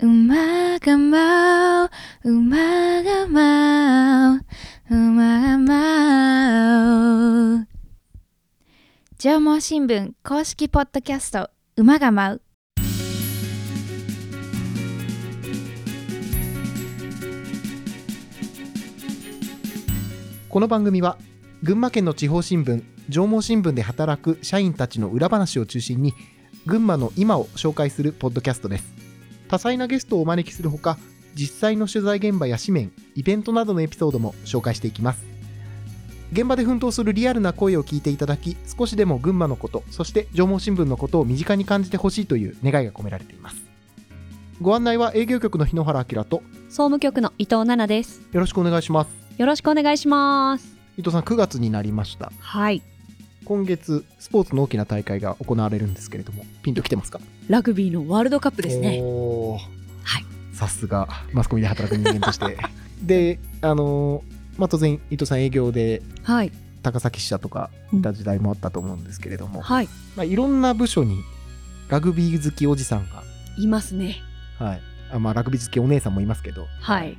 馬が舞う馬が舞う馬が舞う。縄文新聞公式ポッドキャスト馬が舞う。この番組は群馬県の地方新聞縄文新聞で働く社員たちの裏話を中心に群馬の今を紹介するポッドキャストです。多彩なゲストをお招きするほか実際の取材現場や紙面イベントなどのエピソードも紹介していきます現場で奮闘するリアルな声を聞いていただき少しでも群馬のことそして縄文新聞のことを身近に感じてほしいという願いが込められていますご案内は営業局の日野原明と総務局の伊藤奈々です。よろしくお願いしますよろしくお願いします。伊藤さん9月になりましたはい。今月スポーツの大きな大会が行われるんですけれどもピンときてますか？ラグビーのワールドカップですね。はいさすがマスコミで働く人間として であのーまあ当然伊藤さん営業ではい。高崎支社とかいた時代もあったと思うんですけれども、はい。まあ、いろんな部署にラグビー好きおじさんが、いますね。はいあまあ、ラグビー好きお姉さんもいますけど、はい。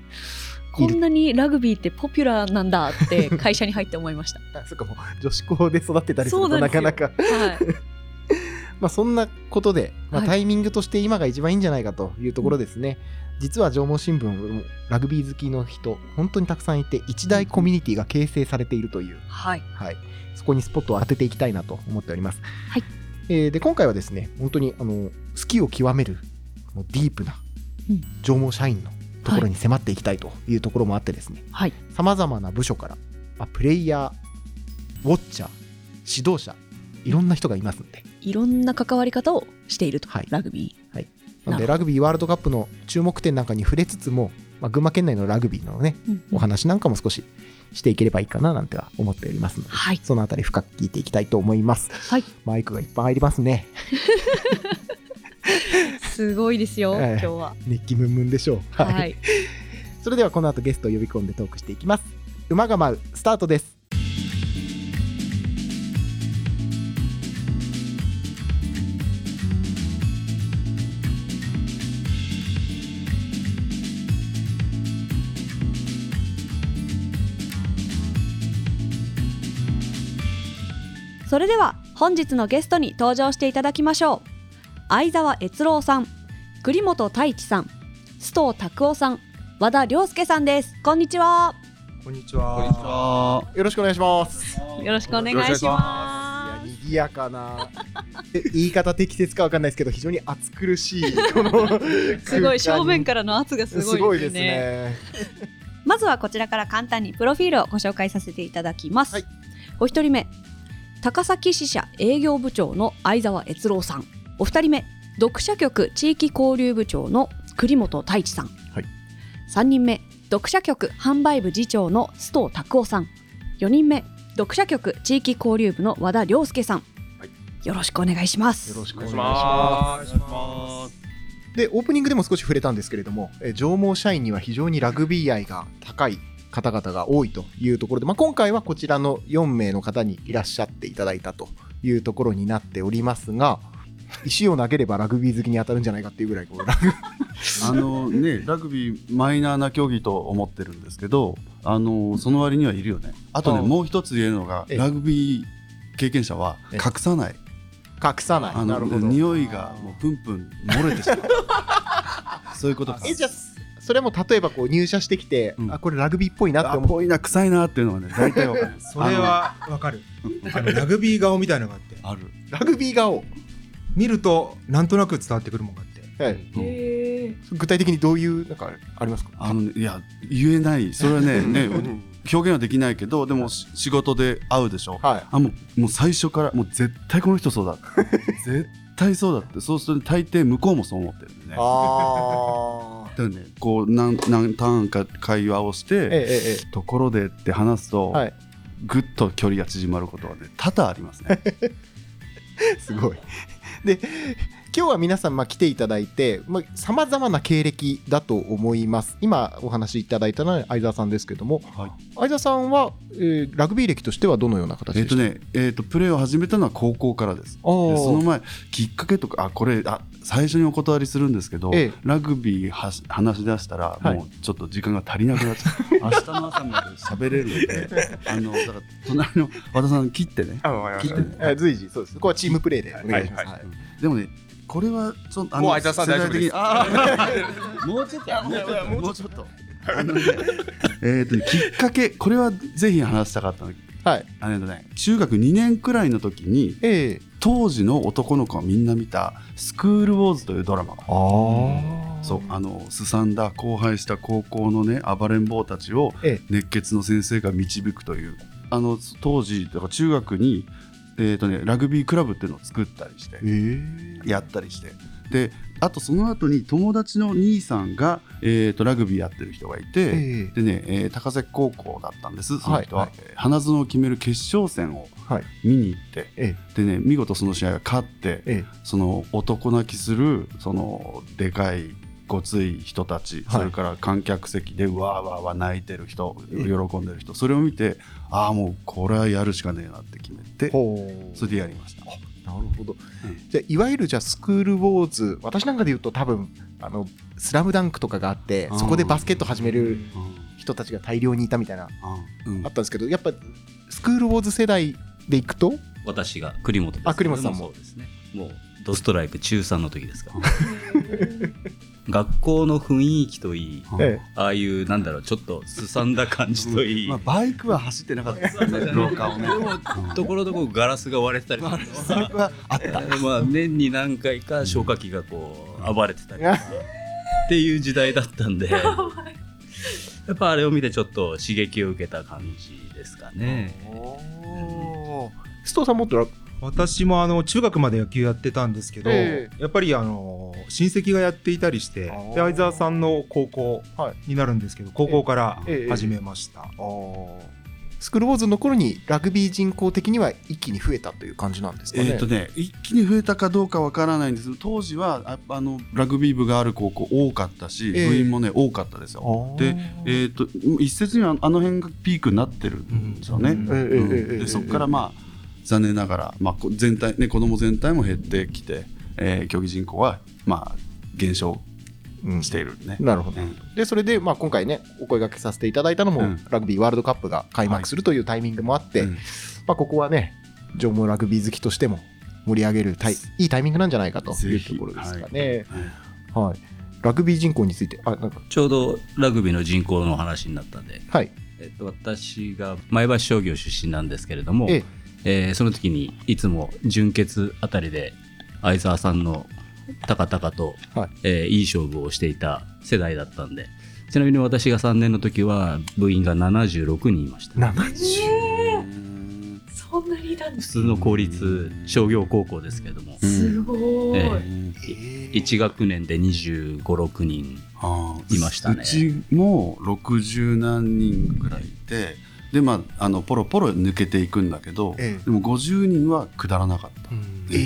こんなにラグビーってポピュラーなんだって会社に入って思いました。あそっかもう女子校で育ってたりするとなかなかはい。まあ、そんなことで、まあ、はいタイミングとして今が一番いいんじゃないかというところですね。実は縄文新聞もラグビー好きの人、本当にたくさんいて、一大コミュニティが形成されているという、はい。はい、そこにスポットを当てていきたいなと思っております。はいえーで、今回はですね、本当にあの好きを極めるもうディープなうん縄文社員のところに迫っていきたいというところもあってですね、はい。さまざまな部署から、まあ、プレイヤー、ウォッチャー、指導者、いろんな人がいますので、いろんな関わり方をしていると。はいラグビなのでラグビーワールドカップの注目点なんかに触れつつも、まあ、群馬県内のラグビーのねー。うんお話なんかも少ししていければいいかななんては思っておりますので、はい。そのあたり深く聞いていきたいと思いますはい。マイクがいっぱい入りますね すごいですよ、ええ今日は。熱気ムンムンでしょう。はい、はい。それではこの後ゲストを呼び込んでトークしていきます。馬が舞うスタートです。それでは本日のゲストに登場していただきましょう相沢悦郎さん栗本太一さん須藤拓夫さん和田亮介さんです。こんにちは。こんにちは。こんにちは。よろしくお願いします。よろしくお願いしいやま賑やかな。え言い方適切かわかんないですけど非常に暑苦しいこのす すごい正面かからの圧がすすごいですすごいでねね。まずはこちらから簡単にプロフィールをご紹介させていただきます、はい。お一人目高崎支社営業部長の相沢悦郎さんお二人目読者局地域交流部長の栗本太一さん、はい。三人目読者局販売部次長の須藤拓夫さん。四人目読者局地域交流部の和田亮介さん、はい。よろしくお願いします。よろしくお願いしまます。でオープニングでも少し触れたんですけれども、えー上毛社員には非常にラグビー愛が高い方々が多いというところで、まあ、今回はこちらの4名の方にいらっしゃっていただいたというところになっておりますが石を投げればラグビー好きに当たるんじゃないかっていうぐらいこうラグ あのね、ラグビーマイナーな競技と思ってるんですけど、あのその割にはいるよね。あとね、あもう一つ言えるのが、ええラグビー経験者はええ隠さない。隠さないあのなるほど匂いがもうプンプン漏れてしまう。そういうことか。えじゃあそれも例えばこう入社してきて、うんあこれラグビーっぽいなってあ思うぽいな臭いなっていうのはね、大体わかる。それはわかる。あのラグビー顔みたいなのがあって、ある。ラグビー顔、見るとなんとなく伝わってくるもんがあって。はい、へ具体的にどういうなんかありますか？あのねいや言えない。それはね、ね表現はできないけど、でもし仕事で会うでしょ？はい。あもうもう最初からもう絶対この人そうだ。絶対そうだって。そうすると大抵向こうもそう思ってるんでね。あだからねこう何何ターンか会話をして、ええええ。ところでって話すと、はい。ぐっと距離が縮まることはね多々ありますね。すごい。で、今日は皆さんまあ来ていただいてさまざ、まな経歴だと思います。今お話しいただいたのは相沢さんですけども、はい。相沢さんは、えーラグビー歴としてはどのような形えっ、でした？とね、えっ、とプレーを始めたのは高校からです。その前きっかけとかあこれあ最初にお断りするんですけど、ええ。ラグビーはし話し出したら、はい。もうちょっと時間が足りなくなっちゃう。明日の朝まで喋れるので あのだから隣の和田さん切ってね。随時そうです。ここはチームプレーでお願いします、はい。はい。でもねこれはちょっとあもう相沢さん世代的に大丈あー。もうちょっともうちょっともうちょっとあのねえっとねきっかけこれはぜひ話したかったの。はい。あのね中学2年くらいの時にえ当時の男の子がみんな見た「スクール・ウォーズ」というドラマが。あそうあのすさんだ荒廃した高校のね暴れん坊たちをええ。熱血の先生が導くという。あの当時だから中学に、えーとね、ラグビークラブっていうのを作ったりしてええ。やったりして。であとその後に友達の兄さんが、えー、とラグビーやってる人がいて、えでね、えー高崎高校だったんですその人は、はい。えー花園を決める決勝戦をはい。見に行って、え。でね見事その試合が勝って、ええ。その男泣きするそのでかいごつい人たち、はい。それから観客席でわーわーわー泣いてる人ええ喜んでる人それを見てああもうこれはやるしかねえなって決めてそれでやりました。なるほど、じゃあいわゆるじゃあスクールウォーズ私なんかで言うと多分あの「スラムダンクとかがあってうん。そこでバスケット始めるうん人たちが大量にいたみたいなうん。あったんですけどやっぱスクールウォーズ世代でいくと？私が栗本です。あ栗本さんも。そうですね。もうドストライク中3の時ですから 学校の雰囲気といいうんえ。ああいうなんだろうちょっとすさんだ感じといい、まあ、バイクは走ってなかった。ですよね廊下をね。ところどころガラスが割れてたりとか。あった。まあ年に何回か消火器がこう暴れてたりとか。っていう時代だったんで。やっぱあれを見てちょっと刺激を受けた感じですかね。おー。須藤さんもっとラ私もあの中学まで野球やってたんですけど、えやっぱりあの親戚がやっていたりして相沢さんの高校はいになるんですけど高校からええ。始めました、スクールウォーズの頃にラグビー人口的には一気に増えたという感じなんですかね？えっとね、一気に増えたかどうかわからないんですけど当時はああのラグビー部がある高校多かったし、ええ。部員もね多かったですよ。で、えっと一説にはあの辺がピークになってるんですよね。でそこからまあ残念ながら、まあ、こ全体ね子供全体も減ってきて、えー競技人口はまあ減少うん。しているね。なるほど。うん。でそれで、まあ、今回ねお声掛けさせていただいたのも、うん。ラグビーワールドカップが開幕するというタイミングもあって、うん。まあ、ここはね縄文ラグビー好きとしても盛り上げるタイい。いタイミングなんじゃないかというところですかね。はい。はい。ラグビー人口についてあなんか。ちょうどラグビーの人口の話になったんで、はい。えっと、私が前橋商業出身なんですけれども、えええーその時にいつも準決あたりで相沢さんの高々と、はい。えーいい勝負をしていた世代だったんでちなみに私が3年の時は部員が76人いました。70うんそんなにいたんです普通の公立商業高校ですけれども、すごい、えうん1学年で2 5 6人いましたね。うちも60何人ぐらいいてでまああのポロポロ抜けていくんだけど、ええ。でも50人は下らなかった。えへえ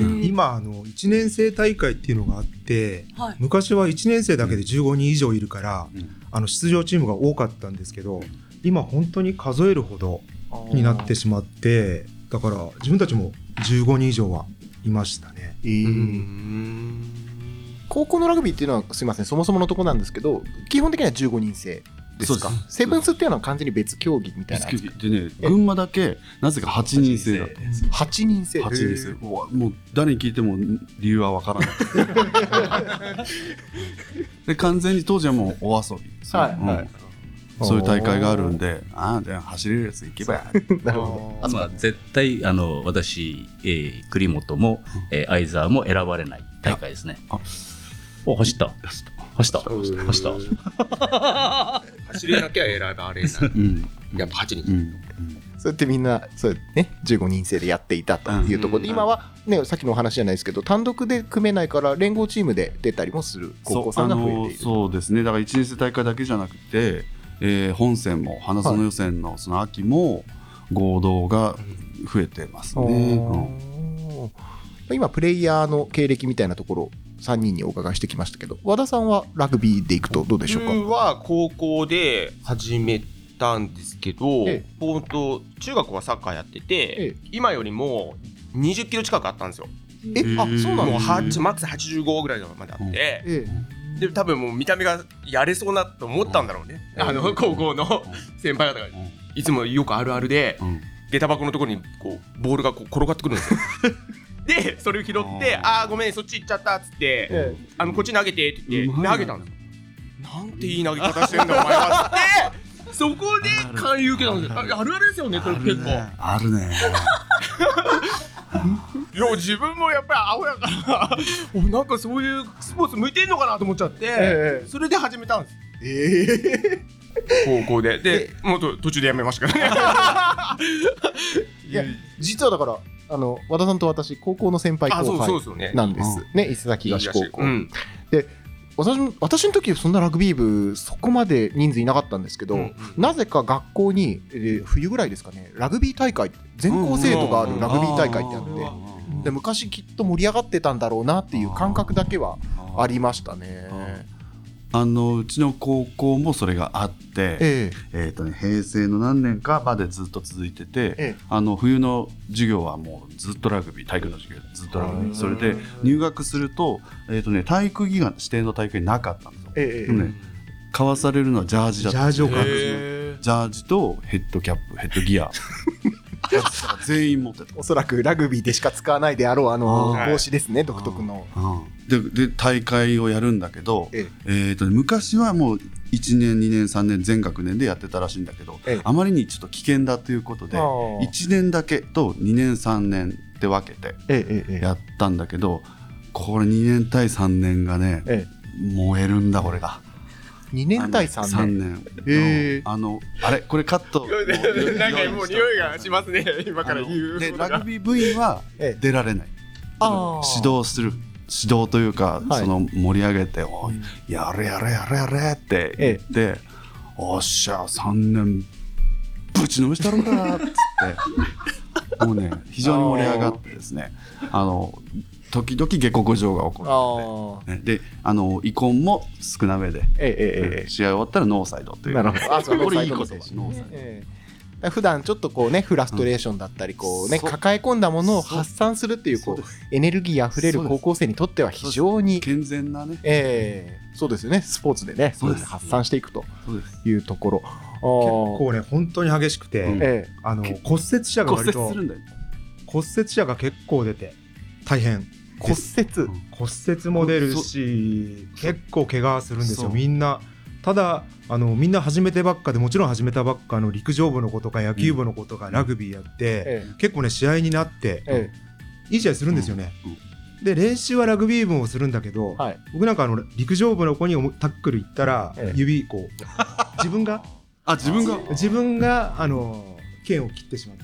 ー今あの1年生大会っていうのがあってはい。昔は1年生だけで15人以上いるから、うん。あの出場チームが多かったんですけど今本当に数えるほどになってしまってだから自分たちも15人以上はいましたね。ええ。高校のラグビーっていうのはすみませんそもそものとこなんですけど基本的には15人制ですか？そうです。セブンスっていうのは完全に別競技みたいな。でね群馬だけなぜか8人制だった。んですよ。8人制。8人制。もう誰に聞いても理由はわからない。で完全に当時はもうお遊び。う。んはい。はい。そういう大会があるんでああじゃあ走れるやつ行けば なるほまあ、絶対あの私、えー栗本も、えー相沢も選ばれない大会ですね。あお走った。走った走った。走れ なきゃ選ばれない。うん。やっぱ8人。うん。どそうやってみんなそうね15人制でやっていたというところでうん。今はねさっきのお話じゃないですけど単独で組めないから連合チームで出たりもする高校さんが増えている。そうですね。だから1年生大会だけじゃなくて、えー本戦も花園予選のその秋も合同が増えてますね、うん。あー今プレイヤーの経歴みたいなところ3人にお伺いしてきましたけど和田さんはラグビーでいくとどうでしょうか、僕は高校で始めたんですけど、ええ。と中学はサッカーやってて、え今よりも20キロ近くあったんですよ。えあそうなんもうです8マックス85ぐらいまであって、えで多分もう見た目がやれそうなと思ったんだろうね、あの高校の先輩方が。いつもよくあるあるで、うん。下駄箱のところにこうボールがこう転がってくるんですよ でそれを拾って「ああーごめんそっち行っちゃった」っつって、えあのこっち投げてって言ってうまい投げたんですよ。なんていい投げ方してんだお前は。って そこで勧誘受けたんですよ。ああるあるですよねこれ結構、あるね。いや自分もやっぱりアホやからお なんかそういうスポーツ向いてんのかなと思っちゃって、ええそれで始めたんですええ。高校で。でもうと途中でやめましたからね。いや実はだからあの和田さんと私高校の先輩あそう後輩なんです。ね伊勢崎東高校、うん。私も私の時そんなラグビー部そこまで人数いなかったんですけど、うんなぜか学校に、えー冬ぐらいですかねラグビー大会全校生徒があるラグビー大会ってあって、で。昔きっと盛り上がってたんだろうなっていう感覚だけはありましたね。あのうちの高校もそれがあって、ええ。ーとね、平成の何年かまでずっと続いてて、ええ。あの冬の授業はもうずっとラグビー体育の授業ずっとラグビー。それで入学すると,、えーとね、体育技が指定の大会なかったんですよ。ええ。えでもね交わされるのはジャージだったジャージを買うんですよへジャージとヘッドキャップヘッドギア 全員持ってた。おそらくラグビーでしか使わないであろうあのはい。帽子ですね独特の。でで大会をやるんだけど、ええ。ーとね昔はもう1年2年3年全学年でやってたらしいんだけど、ええ。あまりにちょっと危険だということであー1年だけと2年3年って分けてえええええやったんだけどこれ2年対3年がねえ。燃えるんだこれが。え2年対3 3年。年。へえあのあれこれカット。なんかもう匂いがしますね。今から言う。でラグビー部員はええ。出られない。あー。指導する指導というか、はい。その盛り上げて「おいやれやれやれやれ」って言って「おっしゃ3年ぶちのめしたろうか」っつって。もうね非常に盛り上がってですねあの時々下克上が起こあー。る、ね、であの遺恨も少なめで、えええええ試合終わったらノーサイドという。えなるほど。あそうこれいいノー言葉サイドの選手ノーサイド。ええ。普段ちょっとこうねフラストレーションだったりこうね抱え込んだものを発散するっていうこそううエネルギーあふれる高校生にとっては非常に健全なね。ええ。そうですよね。スポーツでね。そうです。発散していくとそうです。いうところ。結構ね本当に激しくて、うん。えあの骨折者が骨割と折するんだよ骨折者が結構出て大変。え骨折。骨折も出るし結構怪我するんですよみんな。ただあのみんな始めてばっかでもちろん始めたばっかの陸上部の子とか野球部の子とかラグビーやって、え結構ね試合になってええ。いい試合するんですよね、で練習はラグビー部もするんだけど。僕なんかあの陸上部の子にタックル行ったら、ええ。指こう自分が？あ自分が？自分があの剣を切ってしまって、ええ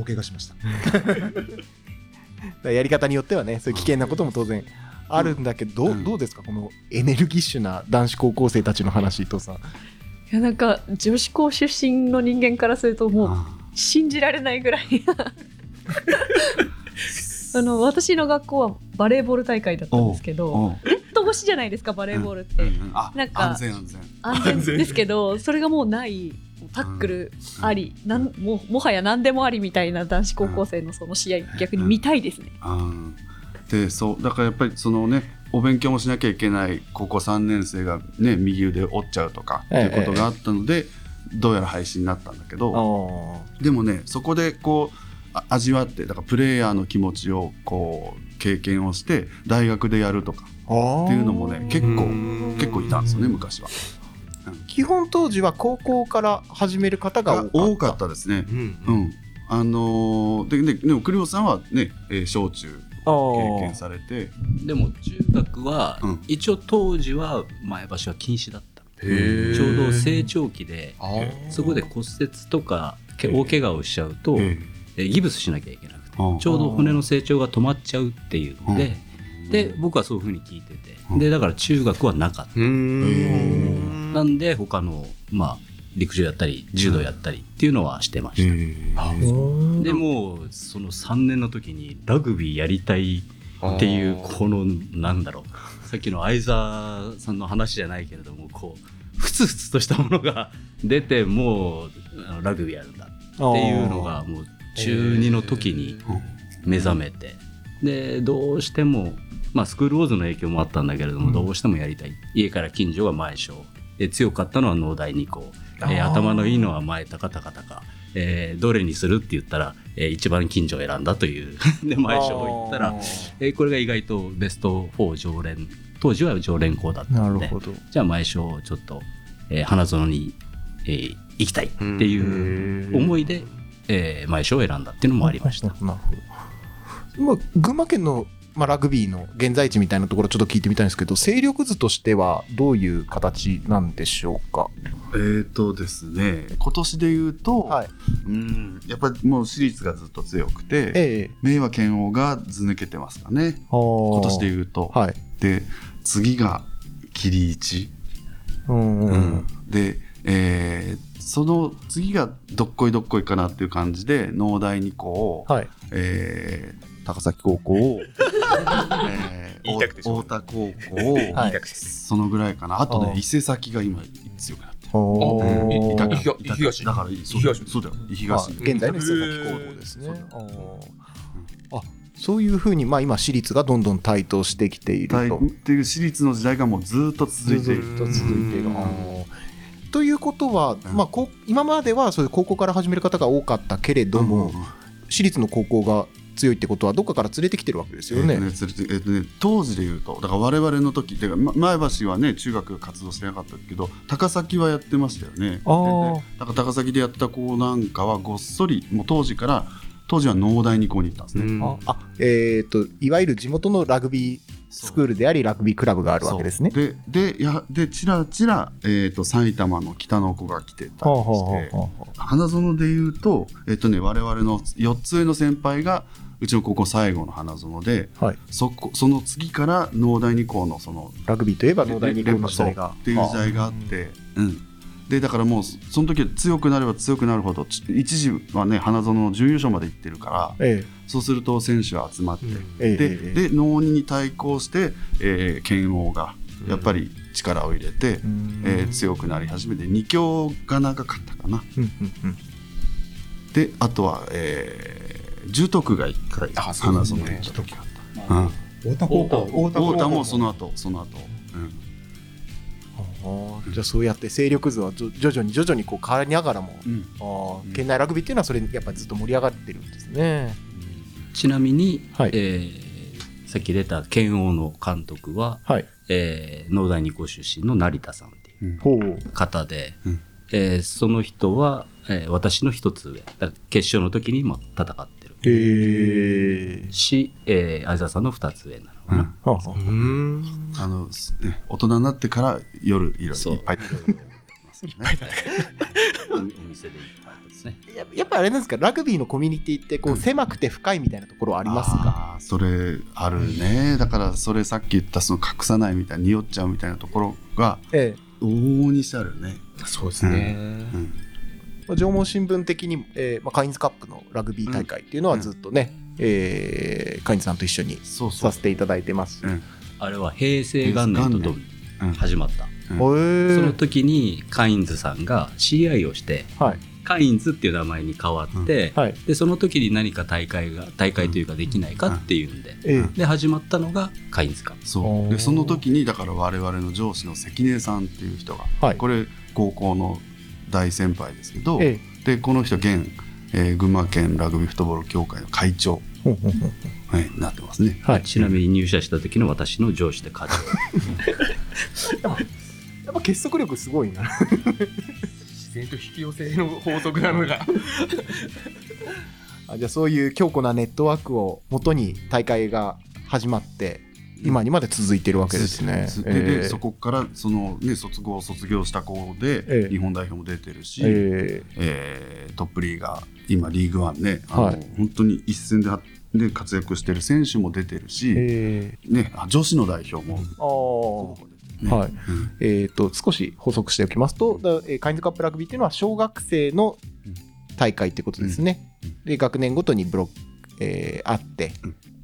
大怪我しました。やり方によってはねそういう危険なことも当然あるんだけど、どううん。どうですか？このエネルギッシュな男子高校生たちの話伊藤さ。ん。いやなんか女子校出身の人間からするともう信じられないぐらい あの私の学校はバレーボール大会だったんですけどネット越しじゃないですかバレーボールって、うんあなんか安全安全。安全ですけど それがもうないタックルあり、なんもうもはや何でもありみたいな男子高校生のその試合逆に見たいですね。うん。でそうだからやっぱりそのねお勉強もしなきゃいけない高校3年生がね右腕折っちゃうとかってええいうことがあったので、どうやら廃止になったんだけあどーでもねそこでこうあ味わってだからプレイヤーの気持ちをこう経験をして大学でやるとかっていうのもね結構結構いたんですよね昔は。基本当時は高校から始める方がが多かっ。ったたですね。うんうん。あのーでででも栗本さんはね、えー小中経験されて。でも中学は、うん。一応当時は前橋は禁止だった。へちょうど成長期でそこで骨折とかけ大怪我をしちゃうと、ええギブスしなきゃいけなくてあちょうど骨の成長が止まっちゃうっていうので、で僕はそういうふうに聞いてて、うん。でだから中学はなかった、なんで他のまあ陸上やったり柔道やったりっていうのはしてました、でもうその3年の時にラグビーやりたいっていうこのなんだろう。さっきの相沢さんの話じゃないけれどもこうふつふつとしたものが出てもうあのラグビーやるんだっていうのがもう中2の時に目覚めて。でどうしても、まあ、スクールウォーズの影響もあったんだけれども、どうしてもやりたい。家から近所が前小で強かったのは農大二高、えー。頭のいいのは前高高高、えーどれにするって言ったら、えー一番近所を選んだという。で前小行ったら、えーこれが意外とベスト4常連当時は常連校だったのでじゃあ前小をちょっと、えー花園に、えー行きたいっていう思いで、えー前小を選んだっていうのもありました。なるほど。まあ、群馬県の、まあ、ラグビーの現在地みたいなところちょっと聞いてみたいんですけど勢力図としてはどういう形なんでしょうか？えーとですね今年で言うと、はい。うんやっぱりもう私立がずっと強くて、ええ明和剣王が図抜けてますかね。今今年で言うと、はい。で次が桐一、うんうんうん。で、えーその次がどっこいどっこいかなっていう感じで農大二校、はい。えー高崎高校、えー太田高校、はいそのぐらいかな。あとね伊勢崎が今強くなって。東だからそうだよ。あ東現在の伊勢崎高校ですね。あそういうふうに、まあ、今私立がどんどん台頭してきている大とっていう私立の時代がもうずっと続いている。ずっと続いている。ということは、まあ、こう今まではそういう高校から始める方が多かったけれども、私立の高校が強いってことはどっかから連れてきてるわけですよね。えっとね連れてえっとね当時で言うとだから我々の時てかま前橋はね中学活動してなかったけど高崎はやってましたよね。あーででだから高崎でやった子なんかはごっそりもう当時から当時は農大に校に行ったんですね。ああえっ、といわゆる地元のラグビースクールでありラグビークラブがあるわけですね。そうででやでちらちら、えー、と埼玉の北の子が来てたりして、はあはあはあは花園で言うと,、えっとね、我々の4つ上の先輩がうちの高校最後の花園であはい、そこその次から農大二校のそのラグビーといえば農大二高の時代が。っていう時代があって、うん、でだからもうそその時は強くなれば強くなるほどち一時はね花園の準優勝まで行ってるからえそうすると選手は集まって、ええでええ。で能に対抗して、えー、剣王がやっぱり力を入れて、ん。えー強くなり始めて2強が長かったかな。うんうんうん。であとは、えー、重徳が1回あそう花園に行った時があった。うん太田もその後その後、うん。あーじゃあそうやって勢力図はじょ徐々に徐々にこう変わりながらも、うん。あー県内ラグビーっていうのはそれやっぱずっと盛り上がってるんですね。ちなみに、はい。えーさっき出た剣王の監督は、はい。えー農大二高出身の成田さんっていう。方で、うん。えーその人は、えー私の一つ上。決勝の時にも戦っえ。し、えー相沢さんの二つ上なのかな、うん。はあはあ。うん。あの、大人になってから夜いろいろいっぱい いっぱいお店でいっぱいですね。ややっぱあれなんですか？ラグビーのコミュニティってこう狭くて深いみたいなところはありますか、あーそれあるね。だからそれさっき言ったその隠さないみたいに匂っちゃうみたいなところがえ往々にしてあるよね、そうですね。うん。えまあ、縄文新聞的にも、えーまあ、カインズカップのラグビー大会っていうのはずっとね、えーカインズさんと一緒にそうそう。させていただいてます。うん。あれは平成元年と始まった、うん。その時にカインズさんが知り合いをしてはい。カインズっていう名前に変わって、はい。でその時に何か大会が大会というかできないかっていうんで、えで始まったのがカインズカップ。そう。でその時にだから我々の上司の関根さんっていう人が、はい。これ高校の大先輩ですけど、えでこの人現、えー群馬県ラグビーフットボール協会の会長、はい、なってますね。はいちなみに入社した時の私の上司で課長やっぱ結束力すごいな。自然と引き寄せの法則なのが。あじゃあそういう強固なネットワークをもとに大会が始まって今にまで続いてるわけですね。ででえーそこからその、ね、卒業卒業した子で、ええ。日本代表も出てるし、ええ。ートップリーガー今リーグワンねあの、はい。本当に一戦ではで活躍してる選手も出てるーし、えね、あ女子の代表もーあー。はい。えー、と少し補足しておきますと、だえーカインズカップラグビーっていうのは小学生の大会ってことですね。で学年ごとにブロック、えーあって、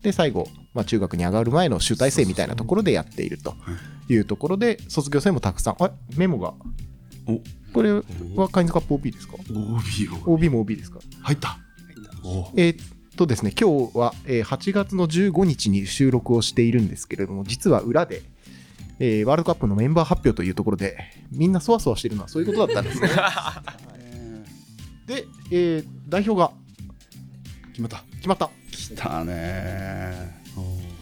で最後、まあ、中学に上がる前の集大成みたいなところでやっているというところで卒業生もたくさんあメモが。お。これはカインズカップ OB ですか？OB を ?OB も OB ですか？入った。お。えーっとですね、今日は、えー8月の15日に収録をしているんですけれども、実は裏で、えーワールドカップのメンバー発表というところで、みんなそわそわしてるのはそういうことだったんですね。で、えー代表が決まった。決まった。来たね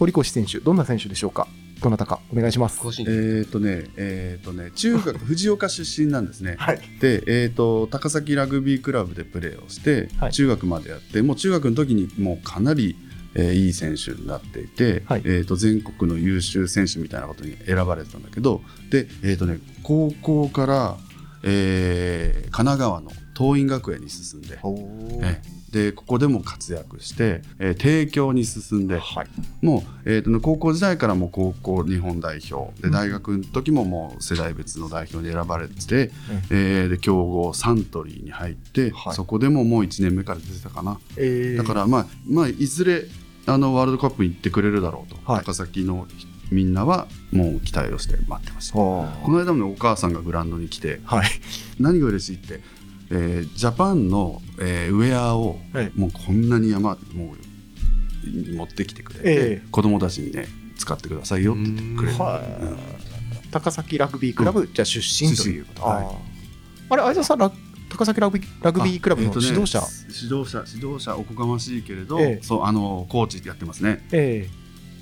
堀越選手、どんな選手でしょうか？どなたかお願いします。えーとね、えーとね、中学、藤岡出身なんですね。はい。で、えー、と高崎ラグビークラブでプレーをして、はい中学までやってもう中学の時にもうかなり、えーいい選手になっていて、はいえー、と全国の優秀選手みたいなことに選ばれてたんだけどで、えーとね、高校から、えー神奈川の桐蔭学園に進んで,、えーでここでも活躍して、えー帝京に進んで、もう、えーとね、高校時代からもう高校日本代表で大学の時ももう世代別の代表に選ばれてて、えーで強豪サントリーに入って、はい。そこでももう1年目から出てたかな、えー。だから、まあまあ、いずれあのワールドカップに行ってくれるだろうと、はい。高崎のみんなはもう期待をして待ってました。はこの間もねお母さんがグラウンドに来てあはい。何が嬉しいって、えージャパンの、えーウェアをはい。もうこんなに山もう持ってきてくれて、え子供たちにね使ってくださいよって言ってくれて、はい。高崎ラグビークラブ、じゃあ出身ということ。はい。あれ、相沢さん、ラ高崎ラグビークラブのえーとね指導者？指導者指導者おこがましいけれど、ええ。そうあのコーチやってますね。え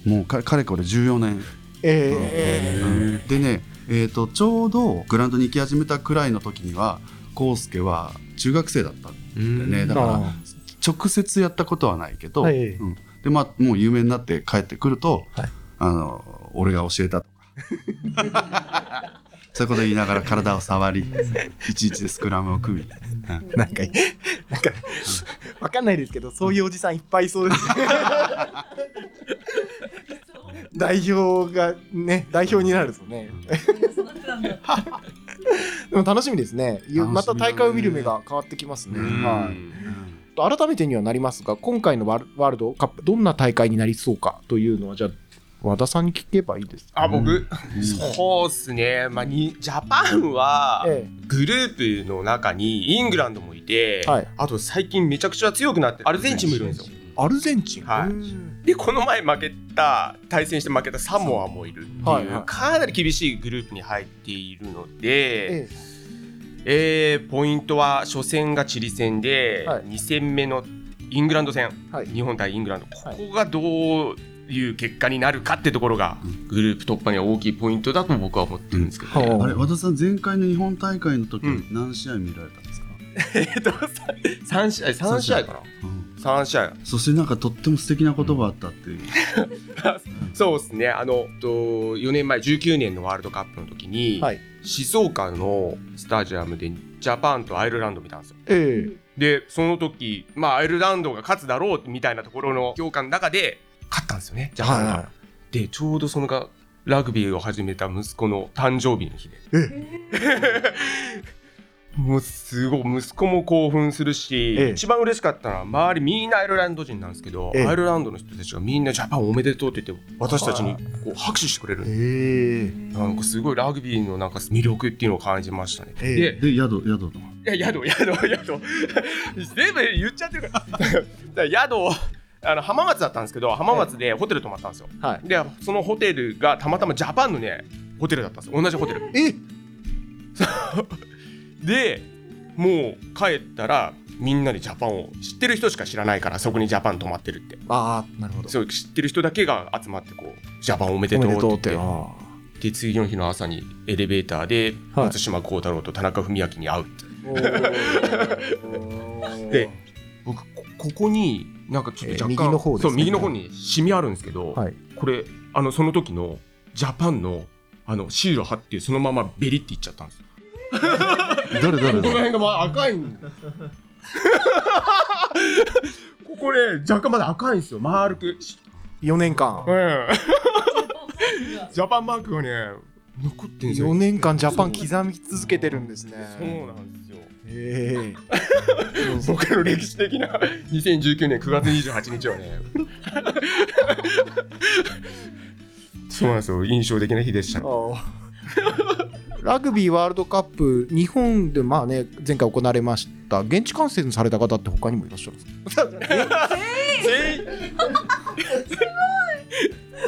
もうかかれこれ14年、ええ。うん。でね、えー、とちょうどグラウンドに行き始めたくらいの時には康介は中学生だったんだよね。だからあ。直接やったことはないけど、はい。うん。でまあもう有名になって帰ってくると、はい。あの俺が教えたとか。そういうこと言いながら体を触りいちいちでスクラムを組み、うん。なんか、なんか、わかんないですけど、そういうおじさんいっぱいいそうです。ね。代表がね、代表になるとね。でも楽しみですね。ゆまた大会を見る目が変わってきますね。はい。改めてにはなりますが、今回のワールドカップ、どんな大会になりそうかというのは、じゃあ、和田さんに聞けばいいですか？あ僕、そうっすね、まあ、にジャパンはえグループの中にイングランドもいて、はいあと最近めちゃくちゃ強くなってアルゼンチンもいるんですよ。アルゼンチン。はい。うん。でこの前負けた対戦して負けたサモアもいるっていう、はいはい。かなり厳しいグループに入っているので、ええ。ーポイントは初戦がチリ戦で、はい。2戦目のイングランド戦、はい。日本対イングランド。こはいこがどういう結果になるかってところがグループ突破には大きいポイントだと僕は思ってるんですけど、ね。はあれ和田さん前回の日本大会の時うん。何試合見られた？えっと3試合3試合かな？うん。3試合。そしてなんかとっても素敵なことがあったっていう、そうですね。あのと4年前19年のワールドカップの時に、はい。静岡のスタジアムでジャパンとアイルランド見たんですよ。ええ。でその時まあアイルランドが勝つだろうみたいなところの評価の中で勝ったんですよねジャパンが、はでちょうどそのがラグビーを始めた息子の誕生日の日で もうすごい息子も興奮するし、ええ。一番嬉しかったのは周りみんなアイルランド人なんですけど、ええ。アイルランドの人たちがみんなジャパンおめでとうって言って私たちにこう拍手してくれる。ええ。なんかすごいラグビーのなんか魅力っていうのを感じましたね。ええ。でで宿宿のいや宿宿宿。全部言っちゃってるから。だから宿あの浜松だったんですけど浜松でホテル泊まったんですよ。はい。でそのホテルがたまたまジャパンのねホテルだったんですよ。同じホテル。えでもう帰ったらみんなでジャパンを知ってる人しか知らないからそこにジャパン泊まってるって。ああ、なるほど。そう知ってる人だけが集まってこうジャパンおめでおとうって。うって。言ってあで次の日の朝にエレベーターではい。松島幸太郎と田中文明に会うってー。で僕こここになんかちょっと若干、えー右の方ですね。そう右の方にシミあるんですけど、はい。これあのその時のジャパンのあのシール貼ってそのままベリっていっちゃったんですどれどれどれ。ここの辺がまだ赤いんこ こね若干まだ赤いんですよ。丸く。4年間。うんジャパンマークがね残ってんですよ。4年間ジャパン刻み続けてるんですね。そうなんですよ。え。僕の歴史的な2019年9月28日はね。そうなんですよ。印象的な日でした。ねラグビーワールドカップ日本でまあね前回行われました。現地観戦された方って他にもいらっしゃるんですか？全員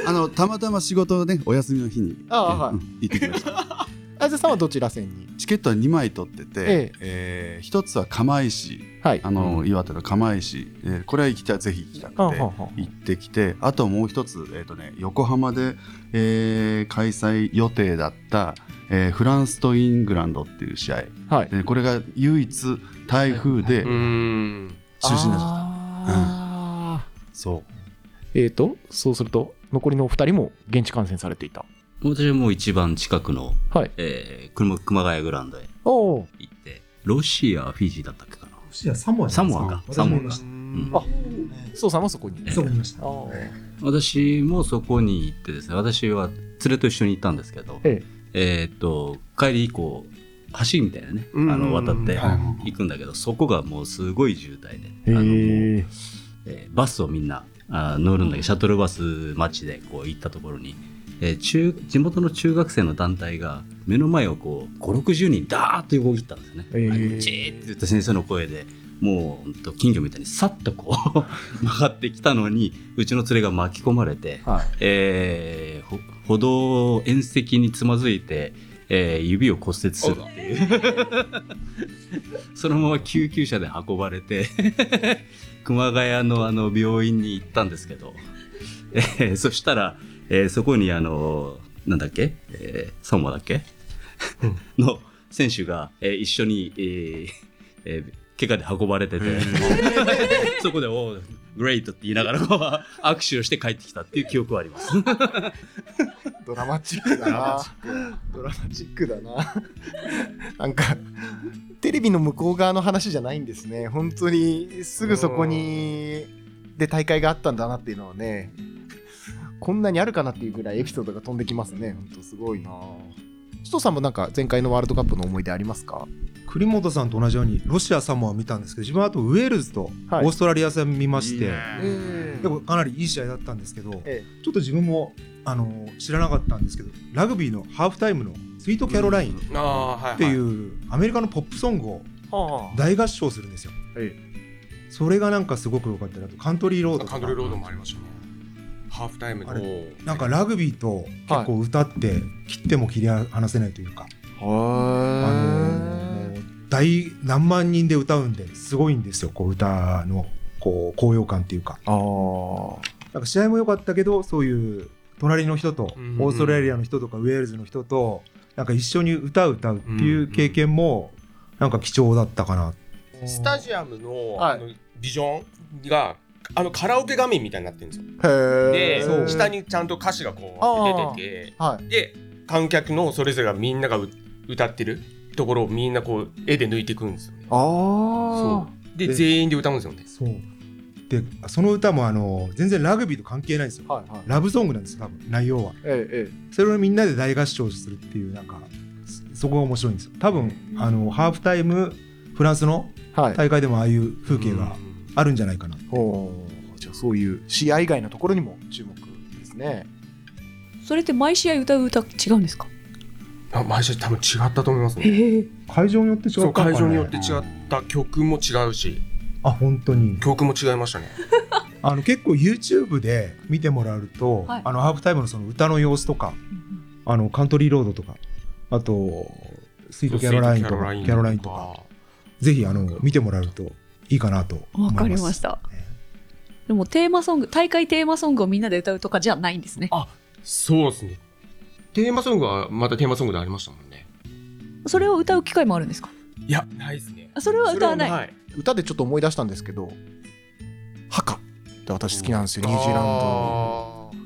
あのたまたま仕事ねお休みの日にああはい。うん行ってきました。あずさんはどちら戦に？チケットは2枚取ってて、ええ。えー一つは釜石はい。あの、岩手の釜石、えーこれは行きたいぜひ行きたくて行ってきてあともう一つ、えーとね、横浜で、えー開催予定だった、えーフランスとイングランドっていう試合。はい。でこれが唯一台風で中止になっちゃった。あそう。ーえーとそうすると残りのお二人も現地観戦されていた。私はもう一番近くの、はい。えー熊熊谷グラウンドへ行って、ロシア、フィジーだったっけかな。ロシアサモアサモアか。サモアか。うんあそうさんもそこに。そう思いました。あー私もそこに行ってですね、私は連れと一緒に行ったんですけど、ええ。ーっと、帰り以降、橋みたいなね、あうんの渡っては行くんだけど、そこがもうすごい渋滞で、えあのもえーバスをみんなあ乗るんだけど、シャトルバス待ちでこう行ったところに、えー中地元の中学生の団体が目の前をこう5、60人ダーッと横切ったんですね。えー。あチーって言った先生の声で、もう金魚みたいにさっとこう 曲がってきたのに、うちの連れが巻き込まれて、はい。えーほ歩道縁石につまずいて、えー指を骨折するっていう。そのまま救急車で運ばれて 熊谷のあの病院に行ったんですけど、えーそしたら、えーそこにあのなんだっけ、えーサモアだっけ、の選手が、えー一緒に、えーえー怪我で運ばれてて、そこで、おう、グレイトって言いながらこう握手をして帰ってきたっていう記憶はあります。ドラマチックだな。ドラマチックだな。なんかテレビの向こう側の話じゃないんですね。本当にすぐそこにで大会があったんだなっていうのはねこんなにあるかなっていうぐらいエピソードが飛んできますね。本当すごいな。首藤さんもなんか前回のワールドカップの思い出ありますか？栗本さんと同じようにロシアサモア見たんですけど自分はあとウェールズとオはい。ーストラリア戦見まして、えでもかなりいい試合だったんですけど、えちょっと自分もあの知らなかったんですけどラグビーのハーフタイムの「スイートキャロライン」っていうアメリカのポップソングをは大合唱するんですよ。えそれがなんかすごく良かったなとカントリーロードとか。カントリーロードもありましたね。ハーフタイムなんかラグビーと結構歌って切っても切り離せないというか、あの大何万人で歌うんですごいんですよ。こう歌のこう高揚感っていうか。あー。なんか試合も良かったけどそういう隣の人と、うんオーストラリアの人とかウェールズの人となんか一緒に歌う歌うっていう経験もなんか貴重だったかな、スタジアムの,、はい。あのビジョンがあのカラオケ画面みたいになってるんですよ。へでー下にちゃんと歌詞がこう出てて。はい。で観客のそれぞれがみんながう歌ってるところをみんなこう絵で抜いていくんですよね。あそでで全員で歌うんですよね。そう。でその歌もあの全然ラグビーと関係ないんですよ。はいはい。ラブソングなんですよ多分内容は。えええそれをみんなで大合唱するっていうなんかそそこが面白いんですよ。多分あのハーフタイムフランスのえはい。大会でもああいう風景があるんじゃないかな、ほうじゃあそういう試合以外のところにも注目ですね。それって毎試合歌う歌違うんですか？あ毎週多分違ったと思いますね。会場によって違ったのかな会場によって違った曲も違うし。あ本当に。曲も違いましたね。あの結構 YouTube で見てもらうと、はい。あのハーフタイムのその歌の様子とかあのカントリーロードとかあとスイートキャロラインとかキャロラインとか。ぜひあの見てもらうといいかなと思います。わかりました。でもテーマソング大会テーマソングをみんなで歌うとかじゃないんですね。そうですねテーマソングはまたテーマソングでありましたもんね。それを歌う機会もあるんですか？いやないですね。あそれは歌わない。歌でちょっと思い出したんですけど、ハカって私好きなんですよ、ニュージーランド。あ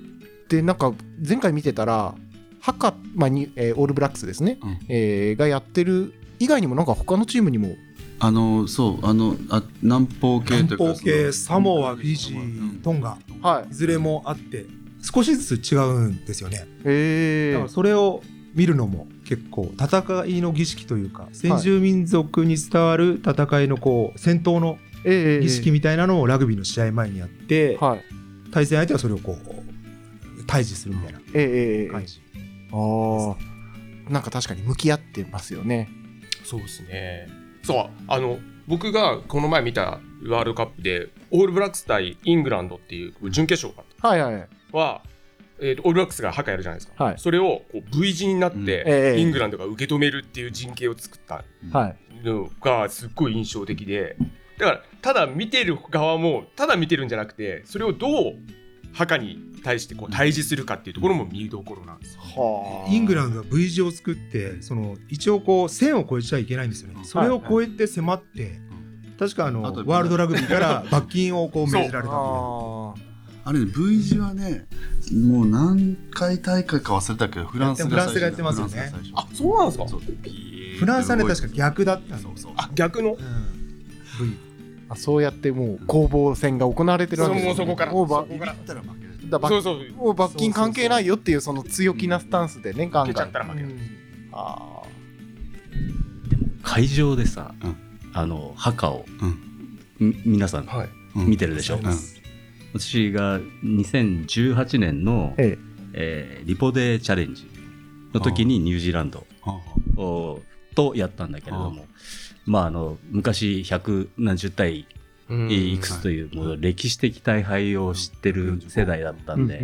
で、なんか前回見てたら、ハカ、まあにえーオールブラックスですね、うん。えーがやってる以外にもなんか他のチームにも、あのそうあのあ南方系というか南方系サモアフィジうんートンガ。はいずれもあって少しずつ違うんですよね。だからそれを見るのも結構戦いの儀式というか先住民族に伝わる戦いのこう戦闘のええ。儀式みたいなのをラグビーの試合前にやって、はい。対戦相手はそれをこう対峙するみたいな感じ。ああなんか確かに向き合ってますよね。そうですね。そう、あの、僕がこの前見たワールドカップで、オールブラックス対イングランドっていう準決勝があっはいはいはい。たは、えーとオールブラックスがハカやるじゃないですか。はい。それをこう V 字になって、ええイングランドが受け止めるっていう陣形を作ったはい。のがすっごい印象的で、だから、ただ見てる側も、ただ見てるんじゃなくて、それをどうハカに対してこう対峙するかっていうところも見どころなんですよ。はイングランドは V 字を作ってその一応こう線を越えちゃいけないんですよね。それを越えて迫って、確かあのあとワールドラグビーから罰金をこう命じられたああれね V 字はねもう何回大会か忘れたけどフランスフランスがやってますよね。あ、そうなんですか？そう。フランスはね確か逆だったんでそうそう。あ、逆の？うん。V あそうやってもう攻防戦が行われてるわけですね。そうもうそこから。もうばそこから行ったら負ける。だばそうそう。もう罰金関係ないよっていうその強気なスタンスでね、ガン受けちガンゃったら負ける。あ会場でさ、うん。あの墓を、うん。み皆さんはい。うん。見てるでしょ、うん私が2018年の、ええ。ーリポデーチャレンジの時にニュージーランドとやったんだけれども、まああの昔100何十対うんいくつという、もう歴史的大敗を知ってる世代だったあんで、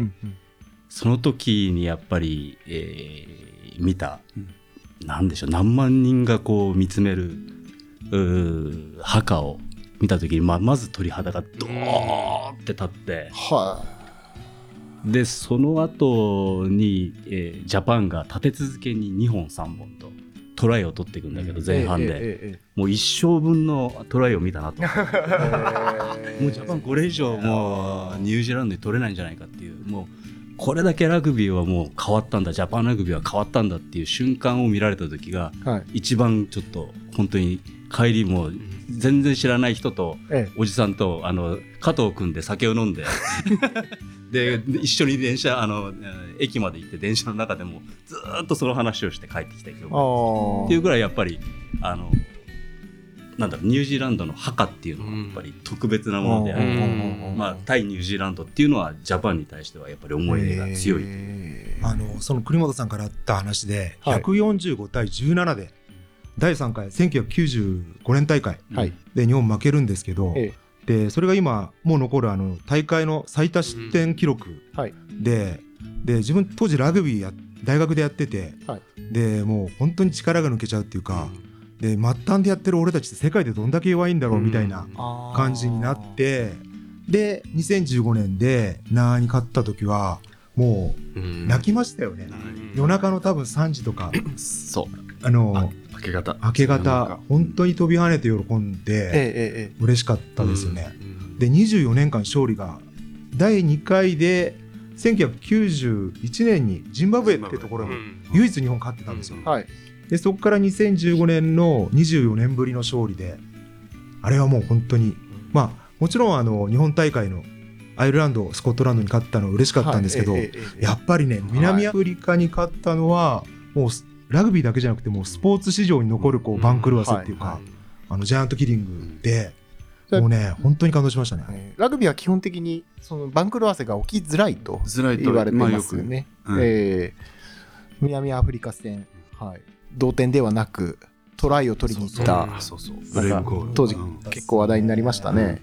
その時にやっぱり、えー見た、なんでしょう何万人がこう見つめる墓を見た時にままず鳥肌がドーンって立って。はでその後に、えージャパンが立て続けに2本3本とトライを取っていくんだけどい前半で、もう一生分のトライを見たなと。もうジャパンこれ以上もうニュージーランドに取れないんじゃないかっていう。もうこれだけラグビーはもう変わったんだ。ジャパンラグビーは変わったんだっていう瞬間を見られた時がはい。一番ちょっと本当に帰りも全然知らない人とええ。おじさんとあの肩を組んで酒を飲んで で一緒に電車あのえー駅まで行って電車の中でもずーっとその話をして帰ってきた記憶っていうぐらいやっぱりあのなんだろうニュージーランドの墓っていうのはやっぱり特別なものであり、うん。まあ、対ニュージーランドっていうのはジャパンに対してはやっぱり思い入れが強い、あのその栗本さんからあった話で、はい。145対17で第3回1995年大会はい。で日本負けるんですけど、えでそれが今もう残るあの大会の最多失点記録はい。で,、で自分当時ラグビーや大学でやってて、はい。でもう本当に力が抜けちゃうっていうか、で末端でやってる俺たちって世界でどんだけ弱いんだろうみたいなあ感じになってで2015年でナーに勝った時はもう泣きましたよね、夜中の多分3時とか。そう。あの明け方。明け方。本当に飛び跳ねて喜んえでええ嬉しかったですよね。で24年間勝利が第2回で1991年にジンバブエってところに唯一日本勝ってたんですよ。えはい。でそこから2015年の24年ぶりの勝利であれはもう本当にまあもちろんあの日本大会のアイルランドスコットランドに勝ったのは嬉しかったんですけど、はい。ええええ。やっぱりね南アフリカに勝ったのはもうスラグビーだけじゃなくてもうスポーツ史上に残るこう番狂わせっていうか、はい。あのジャイアントキリングで、うんもうね本当に感動しましたね。えーラグビーは基本的にその番狂わせが起きづらいと言われてますよね。まあよくうんえー南アフリカ戦、はい、同点ではなくトライを取りに行った当時うん。結構話題になりましたね。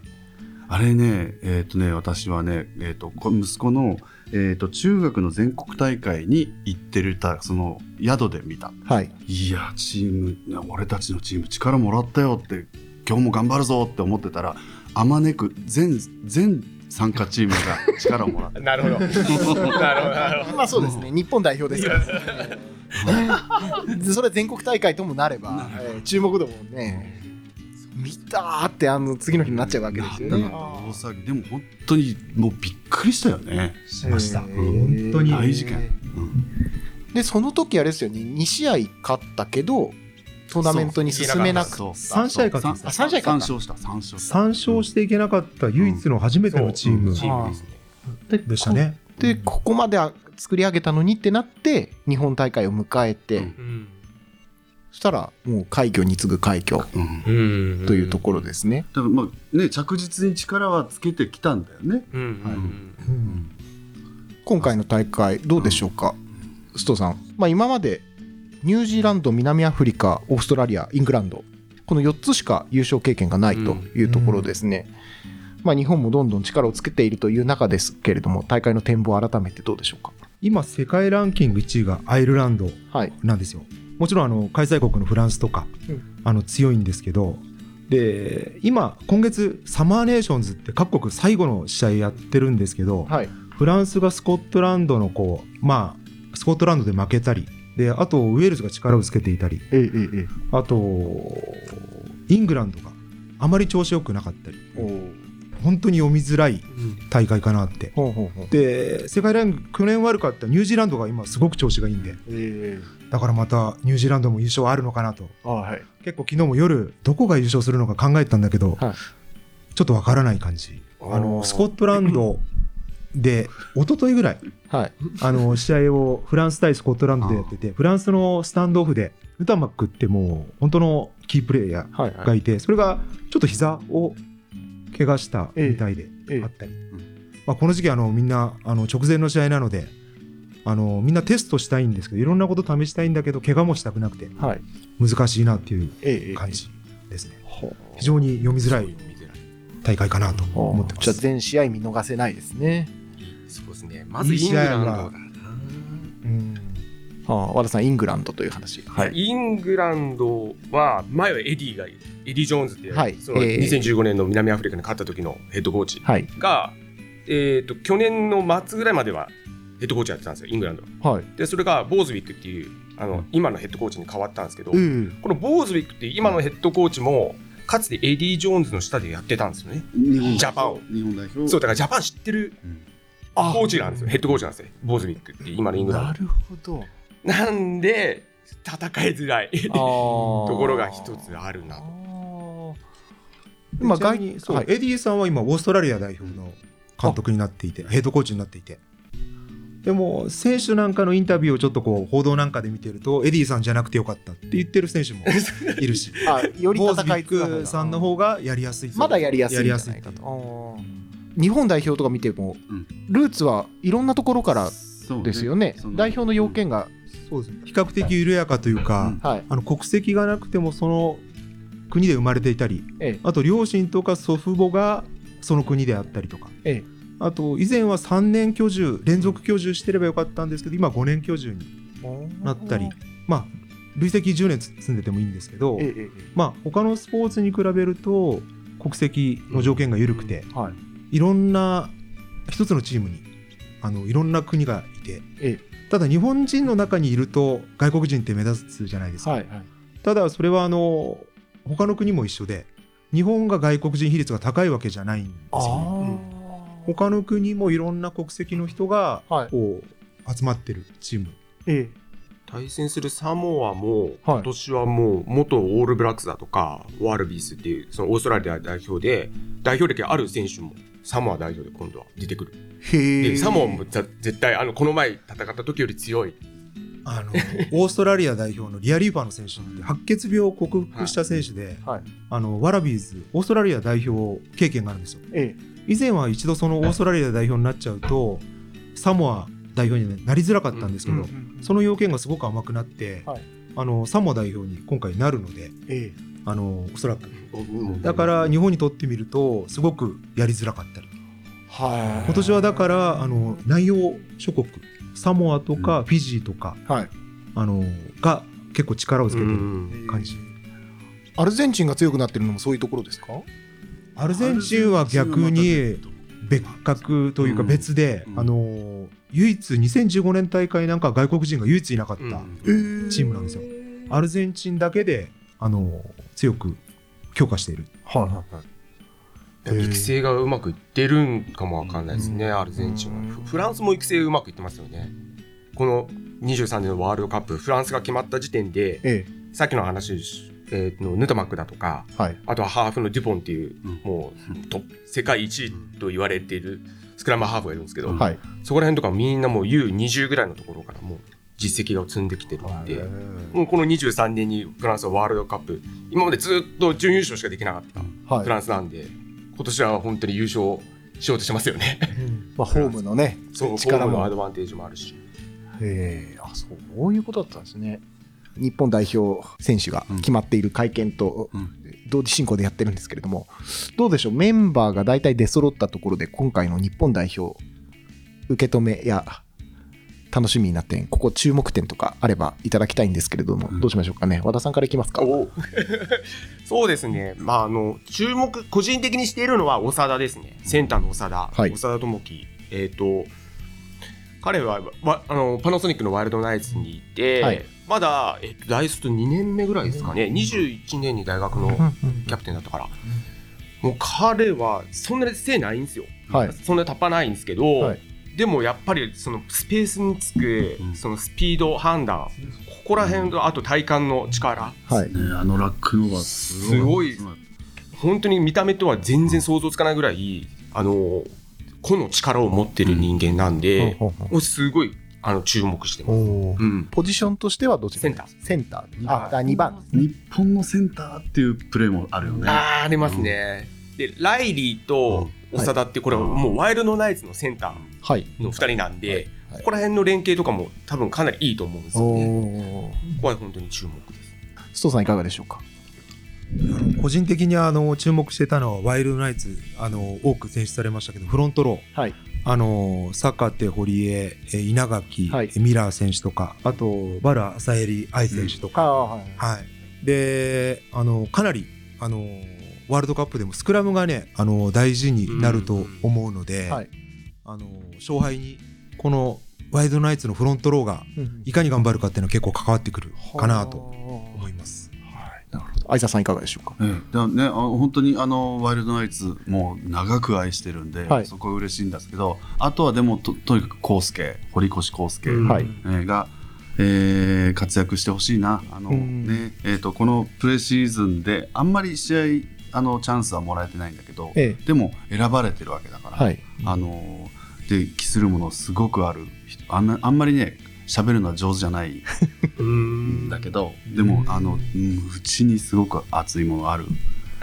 あれねえっ、とね私はねえっ、とこ息子のえっ、と中学の全国大会に行ってるたその宿で見た。はい、いやチーム俺たちのチーム力もらったよって今日も頑張るぞって思ってたらあまねく全全参加チームが力をもらった なるほど。なるほど、なるほど。まあそうですね、日本代表ですから、ね、それ全国大会ともなれば、えー注目度もね、見たーってあの次の日になっちゃうわけですよね。大騒ぎ。でも本当にもうびっくりしたよね。しました、えー本当に大事件、うん。で、その時あれですよね、2試合勝ったけど、トーナメントに進めなくて、そう。3試合勝ったんですあ三試合勝った。三勝した。三勝した。3勝していけなかった唯一の初めてのチーム。でしたね。で、ここまで作り上げたのにってなって日本大会を迎えて、うん。そしたらもう快挙に次ぐ快挙うん。うんというところですね。だからまあね着実に力はつけてきたんだよね。うんうんうん。今回の大会どうでしょうか、ストさん、まあ、今までニュージーランド南アフリカオーストラリアイングランド。この4つしか優勝経験がないというところですね、まあ、日本もどんどん力をつけているという中ですけれども大会の展望改めてどうでしょうか？今世界ランキング1位がアイルランドはい。なんですよもちろんあの開催国のフランスとか、うん。あの強いんですけどで今今月サマーネーションズって各国最後の試合やってるんですけど、はい。フランスがスコットランドのこうまあスコットランドで負けたりであとウェールズが力をつけていたりええええあとイングランドがあまり調子よくなかったり本当に読みづらい大会かなって。ほうほうほう。で世界ランク去年悪かったニュージーランドが今すごく調子がいいんで。えだからまたニュージーランドも優勝あるのかなと。えはい。結構昨日も夜どこが優勝するのか考えてたんだけど、はい。ちょっとわからない感じ。あのスコットランドで一昨日ぐらいはい。あの試合をフランス対スコットランドでやっててフランスのスタンドオフでヌタマックってもう本当のキープレイヤーはいがいてそれがちょっと膝を怪我したみたいでええあったり、まあ、この時期あのみんなあの直前の試合なのであのみんなテストしたいんですけどいろんなこと試したいんだけど怪我もしたくなくてはい。難しいなっていうええ感じですね。ほう。非常に読みづらい大会かなと思ってます。じゃあ全試合見逃せないですね。そうですね。まずイングランドだな。うん。はあ和田さんイングランドという話。はい。イングランドは前はエディがいるエディ・ジョーンズっていう、はい。そのえー。2015年の南アフリカに勝った時のヘッドコーチはい。が、えー、と去年の末ぐらいまではヘッドコーチやってたんですよイングランドははい。でそれがボーズウィックっていうあの今のヘッドコーチに変わったんですけど、ええこのボーズウィックっていう今のヘッドコーチもかつてエディ・ジョーンズの下でやってたんですよね。日本ジャパンを。日本代表。そうだからジャパン知ってるうん。コーチなんですよ。ヘッドコーチなんですよ。ボーズウィックって今のイングランなるほど。ドなんで戦いづらい。と ところが一つあるなと。まあちなみにそう。はい。エディさんは今オーストラリア代表の監督になっていてヘッドコーチになっていてでも選手なんかのインタビューをちょっとこう報道なんかで見てるとエディさんじゃなくてよかったって言ってる選手も いるし。あよりボーズビッ戦いづらいクさんの方がやりやすいまだやりやすいんじゃやりやすいないかと日本代表とか見ても、うん。ルーツはいろんなところからそうね。ですよね。その代表の要件が、そうですね。比較的緩やかというか、はい。あの国籍がなくてもその国で生まれていたりええ。あと両親とか祖父母がその国であったりとか、ええあと以前は3年居住連続居住してればよかったんですけど今5年居住になったりまあ累積10年住んでてもいいんですけど、まあ他のスポーツに比べると国籍の条件が緩くて、はい。いろんな一つのチームにあのいろんな国がいて、えただ日本人の中にいると外国人って目立つじゃないですか、はいはい。ただそれはあの他の国も一緒で日本が外国人比率が高いわけじゃないんですよね。他の国もいろんな国籍の人がはい。こう集まってるチーム、え対戦するサモアも、はい。今年はもう元オールブラックスだとかワールビースっていうそのオーストラリア代表で代表歴ある選手もサモア代表で今度は出てくる。えへえ。でサモアもざ絶対あのこの前戦った時より強い。あの オーストラリア代表のリア・リーパーの選手って白血病を克服した選手で、はい。あのワラビーズオーストラリア代表経験があるんですよ。え以前は一度そのオーストラリア代表になっちゃうとサモア代表になりづらかったんですけど、その要件がすごく甘くなって、はい。あのサモア代表に今回なるのでええ。あのおそらく。うん。だから日本にとってみるとすごくやりづらかった。りはい。今年はだからあの内洋諸国サモアとかフィジーとか、はい。あのが結構力をつけてるうん。感じ、アルゼンチンが強くなってるのもそういうところですか？アルゼンチンは逆に別格というかうん。別で、うん。あの唯一2015年大会なんか外国人が唯一いなかったうん。チームなんですよ。アルゼンチンだけであの強く強化している。はいはい育成がうまくいってるんかもわかんないですね、アルゼンチンは。うんフフランスも育成うまくいってますよね。この23年のワールドカップフランスが決まった時点でえさっきの話、えーのヌタマックだとかえはい。あとはハーフのデュポンっていう、うん。もうトップ世界一位と言われているスクラムハーフがいるんですけど、はい。そこら辺とかみんなもう U20 ぐらいのところからもう実績が積んできてるんで、もうこの23年にフランスはワールドカップ。今までずっと準優勝しかできなかったはい。フランスなんで、今年は本当に優勝しようとしてますよね。まあ、ホームのね、そう、力も。アドバンテージもあるし。へえあそういうことだったんですね。日本代表選手が決まっている会見とうん。同時進行でやってるんですけれども、どうでしょう、メンバーが大体出揃ったところで、今回の日本代表、受け止めや楽しみになって、ここ注目点とかあればいただきたいんですけれども、うん。どうしましょうかね、和田さんからいきますか。お。そうですね、まあ、あの注目、個人的にしているのは長田ですね、センターの長田、はい。長田智樹、えっ、と、彼はわあのパナソニックのワイルドナイツにいて、はいまだ、えっと大卒2年目ぐらいですかね、21年に大学のキャプテンだったから、もう彼はそんなに背ないんですよ、はい。そんなにタッパないんですけど、はい。でもやっぱりそのスペースにつくうん。そのスピード、判断、ここら辺とあと体幹の力。はい。ね、あのラックのがすすごい。す本当に見た目とは全然想像つかないぐらい、あの個の力を持ってる人間なんで、すごいあの注目してます。うん、ポジションとしてはどちらセンター。センター。あ、あ2番。日本のセンターっていうプレーもあるよね。あーありますね。でライリーと長田ってこれはもうワイルドナイツのセンタはい。ーの2人なんで、はいここら辺の連携とかも多分かなりいいと思うんですよね。ここは本当に注目です。須藤さんいかがでしょうか？個人的にあの注目してたのはワイルドナイツあの多く選出されましたけどフロントローはい。あの坂手堀江え稲垣、はい。ミラー選手とかあとバラ朝襟愛選手とか、はい。はい、であのかなりあのワールドカップでもスクラムがねあの大事になると思うので、はい。あの勝敗にこのワイルドナイツのフロントローがいかに頑張るかっていうのは結構関わってくるかなと。相沢さんいかがでしょうか？ええ、だね、あ本当にあのワイルドナイツもう長く愛してるんで、はい。そこは嬉しいんですけどあとはでもととにかく康介堀越康介、うん。はい。えーが、えー活躍してほしいな。あの、うん。ねえー、とこのプレシーズンであんまり試合あのチャンスはもらえてないんだけど、えでも選ばれてるわけだから、はい。あので期するものすごくある。人あんなあんまりね喋るのは上手じゃないんだけどでもあのうんうちにすごく熱いものがある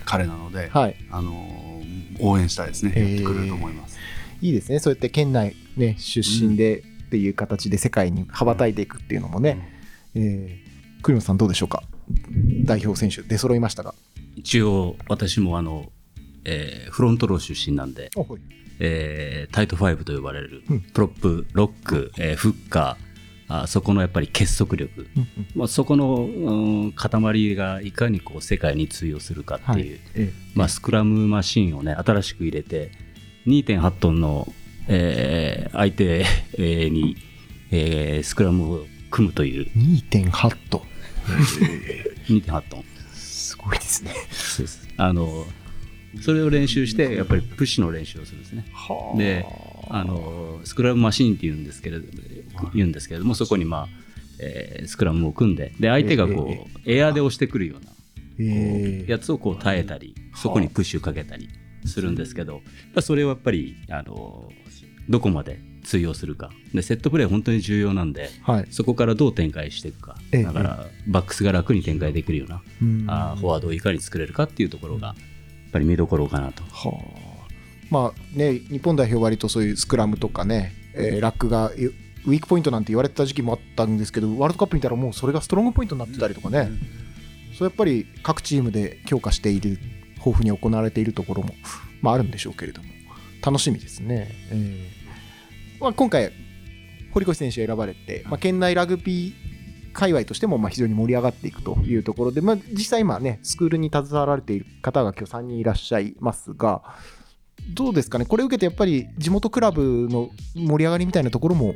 彼なので、はい。あの応援したいですね、えーやってくれると思います。いいですね。そうやって県内ね、出身でっていう形で世界に羽ばたいていくっていうのもね。えー、栗本さんどうでしょうか？代表選手出揃いましたが。一応私もあの、えーフロントロー出身なんで、おはい。えータイト5と呼ばれるうんプロップロック、えーフッカーあそこのやっぱり結束力、まあ、そこの、うん塊がいかにこう世界に通用するかっていう、えまあ、スクラムマシンをね新しく入れて2.8トンの、えー相手、えーに、えースクラムを組むという。2.8と。2.8トン。すごいですね。そうです。あのそれを練習してやっぱりプッシュの練習をするんですね。であのスクラムマシンっていうんですけれど言うんですけれどもそこに、まあえースクラムを組んでで相手がこう、エアで押してくるようなえー。やつをこう耐えたりそこにプッシュかけたりするんですけど、それはやっぱりあのどこまで通用するか。でセットプレー本当に重要なんではい。そこからどう展開していくか。ええだからバックスが楽に展開できるようなうん。あーフォワードをいかに作れるかっていうところがやっぱり見どころかなと。はあ、まあね、日本代表割とそういうスクラムとかね、えーラックがウィークポイントなんて言われてた時期もあったんですけど、ワールドカップ見たらもうそれがストロングポイントになってたりとかね、そうやっぱり各チームで強化している、豊富に行われているところも、まあ、あるんでしょうけれども、楽しみですね。えーまあ、今回、堀越選手選ばれて、まあ、県内ラグビー界隈としてもまあ非常に盛り上がっていくというところで、まあ、実際今ね、スクールに携わられている方が今日3人いらっしゃいますが、どうですかね、これを受けてやっぱり地元クラブの盛り上がりみたいなところも、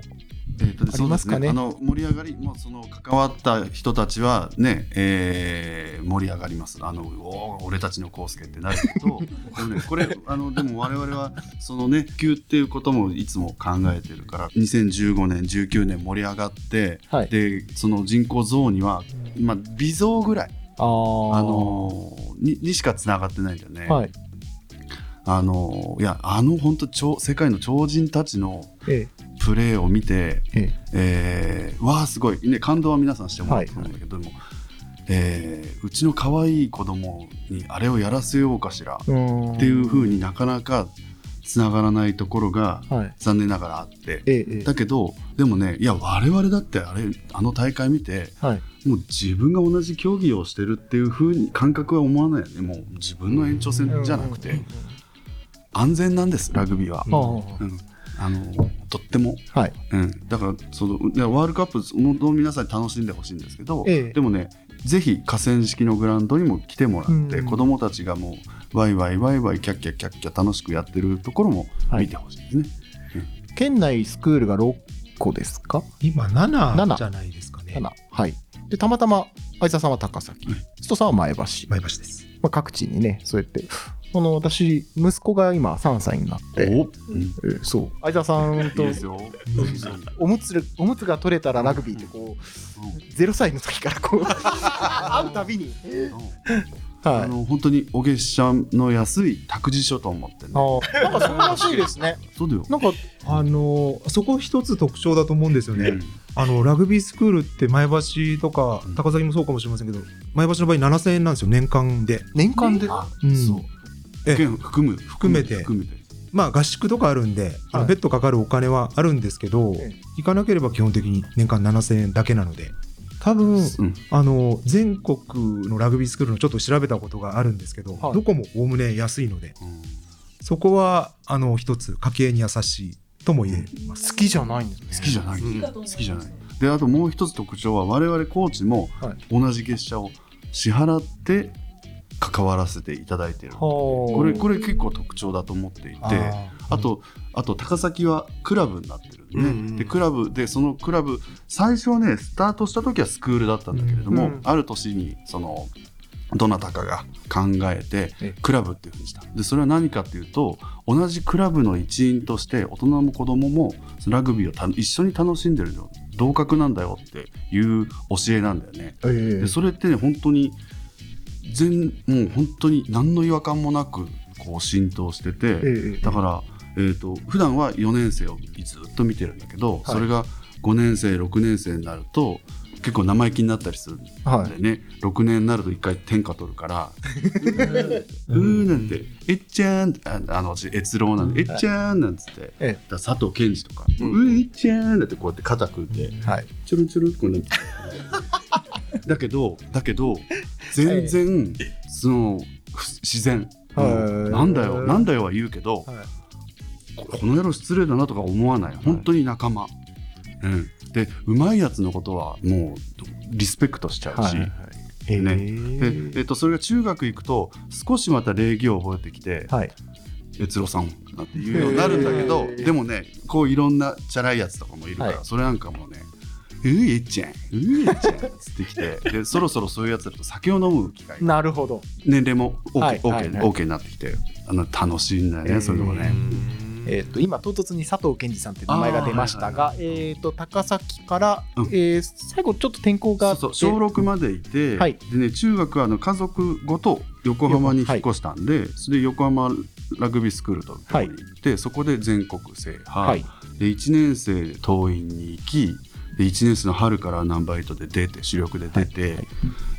ありますかね？そうですあの盛り上がりもうその関わった人たちはね、えー盛り上がります。あのおー俺たちの康介ってなるけどでもねこれあのでも我々はそのね普及っていうこともいつも考えてるから2015年19年盛り上がって、はい。でその人口増には、まあ、微増ぐらいあのーににしかつながってないんだよね。はい、あのいやあの本当超世界の超人たちのえプレーを見て、ええ。ーわあすごい、ね、感動は皆さんしてもらったと思うんだけど、でもえーうちの可愛い子供にあれをやらせようかしらえうん。っていうふうになかなかつながらないところがはい。残念ながらあって。ええええ。だけどでもねいや我々だってあれあの大会見てはい。もう自分が同じ競技をしてるっていう風に感覚は思わないよね。もう自分の延長線じゃなくて安全なんですラグビーは、あうん、あのとっても、あはい。うん、だからそのでワールドカップ本当に皆さんに楽しんでほしいんですけど、ええ。でもねぜひ河川敷のグラウンドにも来てもらって、うん。子供たちがもうワイワイワイワイキャッキャキャッキャ楽しくやってるところも見てほしいですね。県内スクールが6個ですか？今7 7じゃないですかね。7はい。でたまたま相沢さんは高崎。須藤さんは前橋、前橋です。まあ、各地にねそうやってあの私息子が今3歳になってえーそう。相沢さんと。おむつおむつが取れたらラグビーってこう0歳の時からこう 会うたびに。はい。あの本当にお月謝の安い託児所と思ってね。あなんかそうらしいですね。そうだよ。なんかあのそこ一つ特徴だと思うんですよね、うん。あのラグビースクールって前橋とかうん。高崎もそうかもしれませんけど前橋の場合7000円なんですよ年間で、年間で？うん。そう。含む含めて。含めて。まあ合宿とかあるんで、あのはい別途かかるお金はあるんですけど、え行かなければ基本的に年間7000円だけなので。多分うん。あの全国のラグビースクールのちょっと調べたことがあるんですけど、はい。どこもおおむね安いので。そこはあの一つ家計に優しいとも言えます。好きじゃないんですね。好きじゃない。うん。好きじゃない。であともう一つ特徴は我々コーチもはい。同じ月謝を支払って関わらせていただいている。ここれこれ結構特徴だと思っていて。あとあと高崎はクラブになってるんで,、うんうんでクラブでそのクラブ最初はねスタートした時はスクールだったんだけれども、うんある年にそのどなたかが考えてえクラブっていうふうにしたでそれは何かっていうと同じクラブの一員として大人も子供もラグビーをた一緒に楽しんでるの同格なんだよっていう教えなんだよね。えでそれってね本当に全もう本当に何の違和感もなくこう浸透してて、えだから、えー、と普段は4年生をずっと見てるんだけど、それが5年生6年生になると結構生意気になったりするんではい。ね、6年になると1回天下取るから「うー」なんて「えっちゃん」ああの私越郎なんで「えっちゃん」なんつって、えだから佐藤健二とか「うん、えっちゃん」なんてこうやって肩組んではい。ちょろちょろこうなってだけどだけど 全然そのふ自然、はい。なんだよなんだよは言うけど、はい。ここの野郎失礼だなとか思わない。本当に仲間、うん、でうまいやつのことはもうリスペクトしちゃうし、ね。ー。でえっと、それが中学行くと少しまた礼儀を覚えてきてはい「悦郎さん」なんて言うようになるんだけどでもねこういろんなチャラいやつとかもいるから、はい。それなんかもうね「ういえっちゃん。ういえっちゃん」っつってきて。で そろそろそういうやつだと酒を飲む機会が。なるほど。年齢も OK,、はい OK はいはい。OK になってきてあの楽しいんだよね、えー。そういうのがね。えー、と今唐突に佐藤健二さんって名前が出ましたが、えー、と高崎から、うん。えー最後ちょっと転校があってそうそう小6までいて、はい。でね、中学はあの家族ごと横浜に引っ越したんで、それで横浜ラグビースクールというところに行って、そこで全国制覇、はい。で1年生で桐蔭に行きで1年生の春からナンバー8で出て主力で出て、はい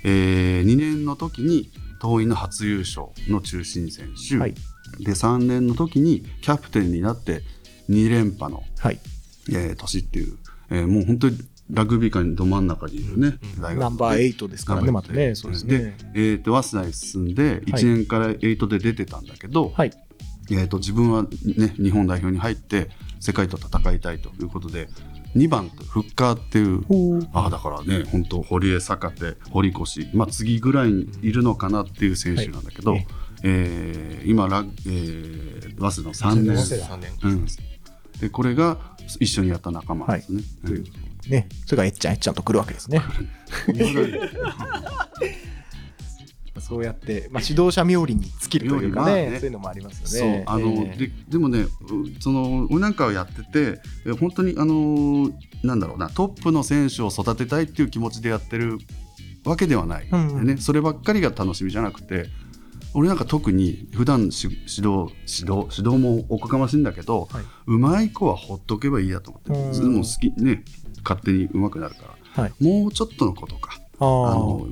え2年の時に桐蔭の初優勝の中心選手、はい。で3年の時にキャプテンになって2連覇の、はい。えー年っていう、えーもう本当にラグビー界のど真ん中にいるね、大学ナンバー8ですからねまたねそうですね。えー、と早稲田に進んで1年から8で出てたんだけど、はい。えー、と自分は、ね、日本代表に入って世界と戦いたいということで2番とフッカーっていうああだからね本当堀江坂手堀越、まあ、次ぐらいにいるのかなっていう選手なんだけど、はい。えー今ラ、えー、早稲田の3年。早稲田3年。うん、でこれが一緒にやった仲間ですね。というねそれがえっちゃんえっちゃんと来るわけですね そうやって、まあ、指導者冥利に尽きるというかね,、ね。そういうのもありますそうよねあの、えーででもねうその俺なんかをやっててえ本当にあのなんだろうなトップの選手を育てたいっていう気持ちでやってるわけではない、うんでね、そればっかりが楽しみじゃなくて俺なんか特に普段し指導指導指導もおこがましいんだけど、はい。うまい子はほっとけばいいやと思ってうん。でも好きね勝手にうまくなるから、はい。もうちょっとのことかああの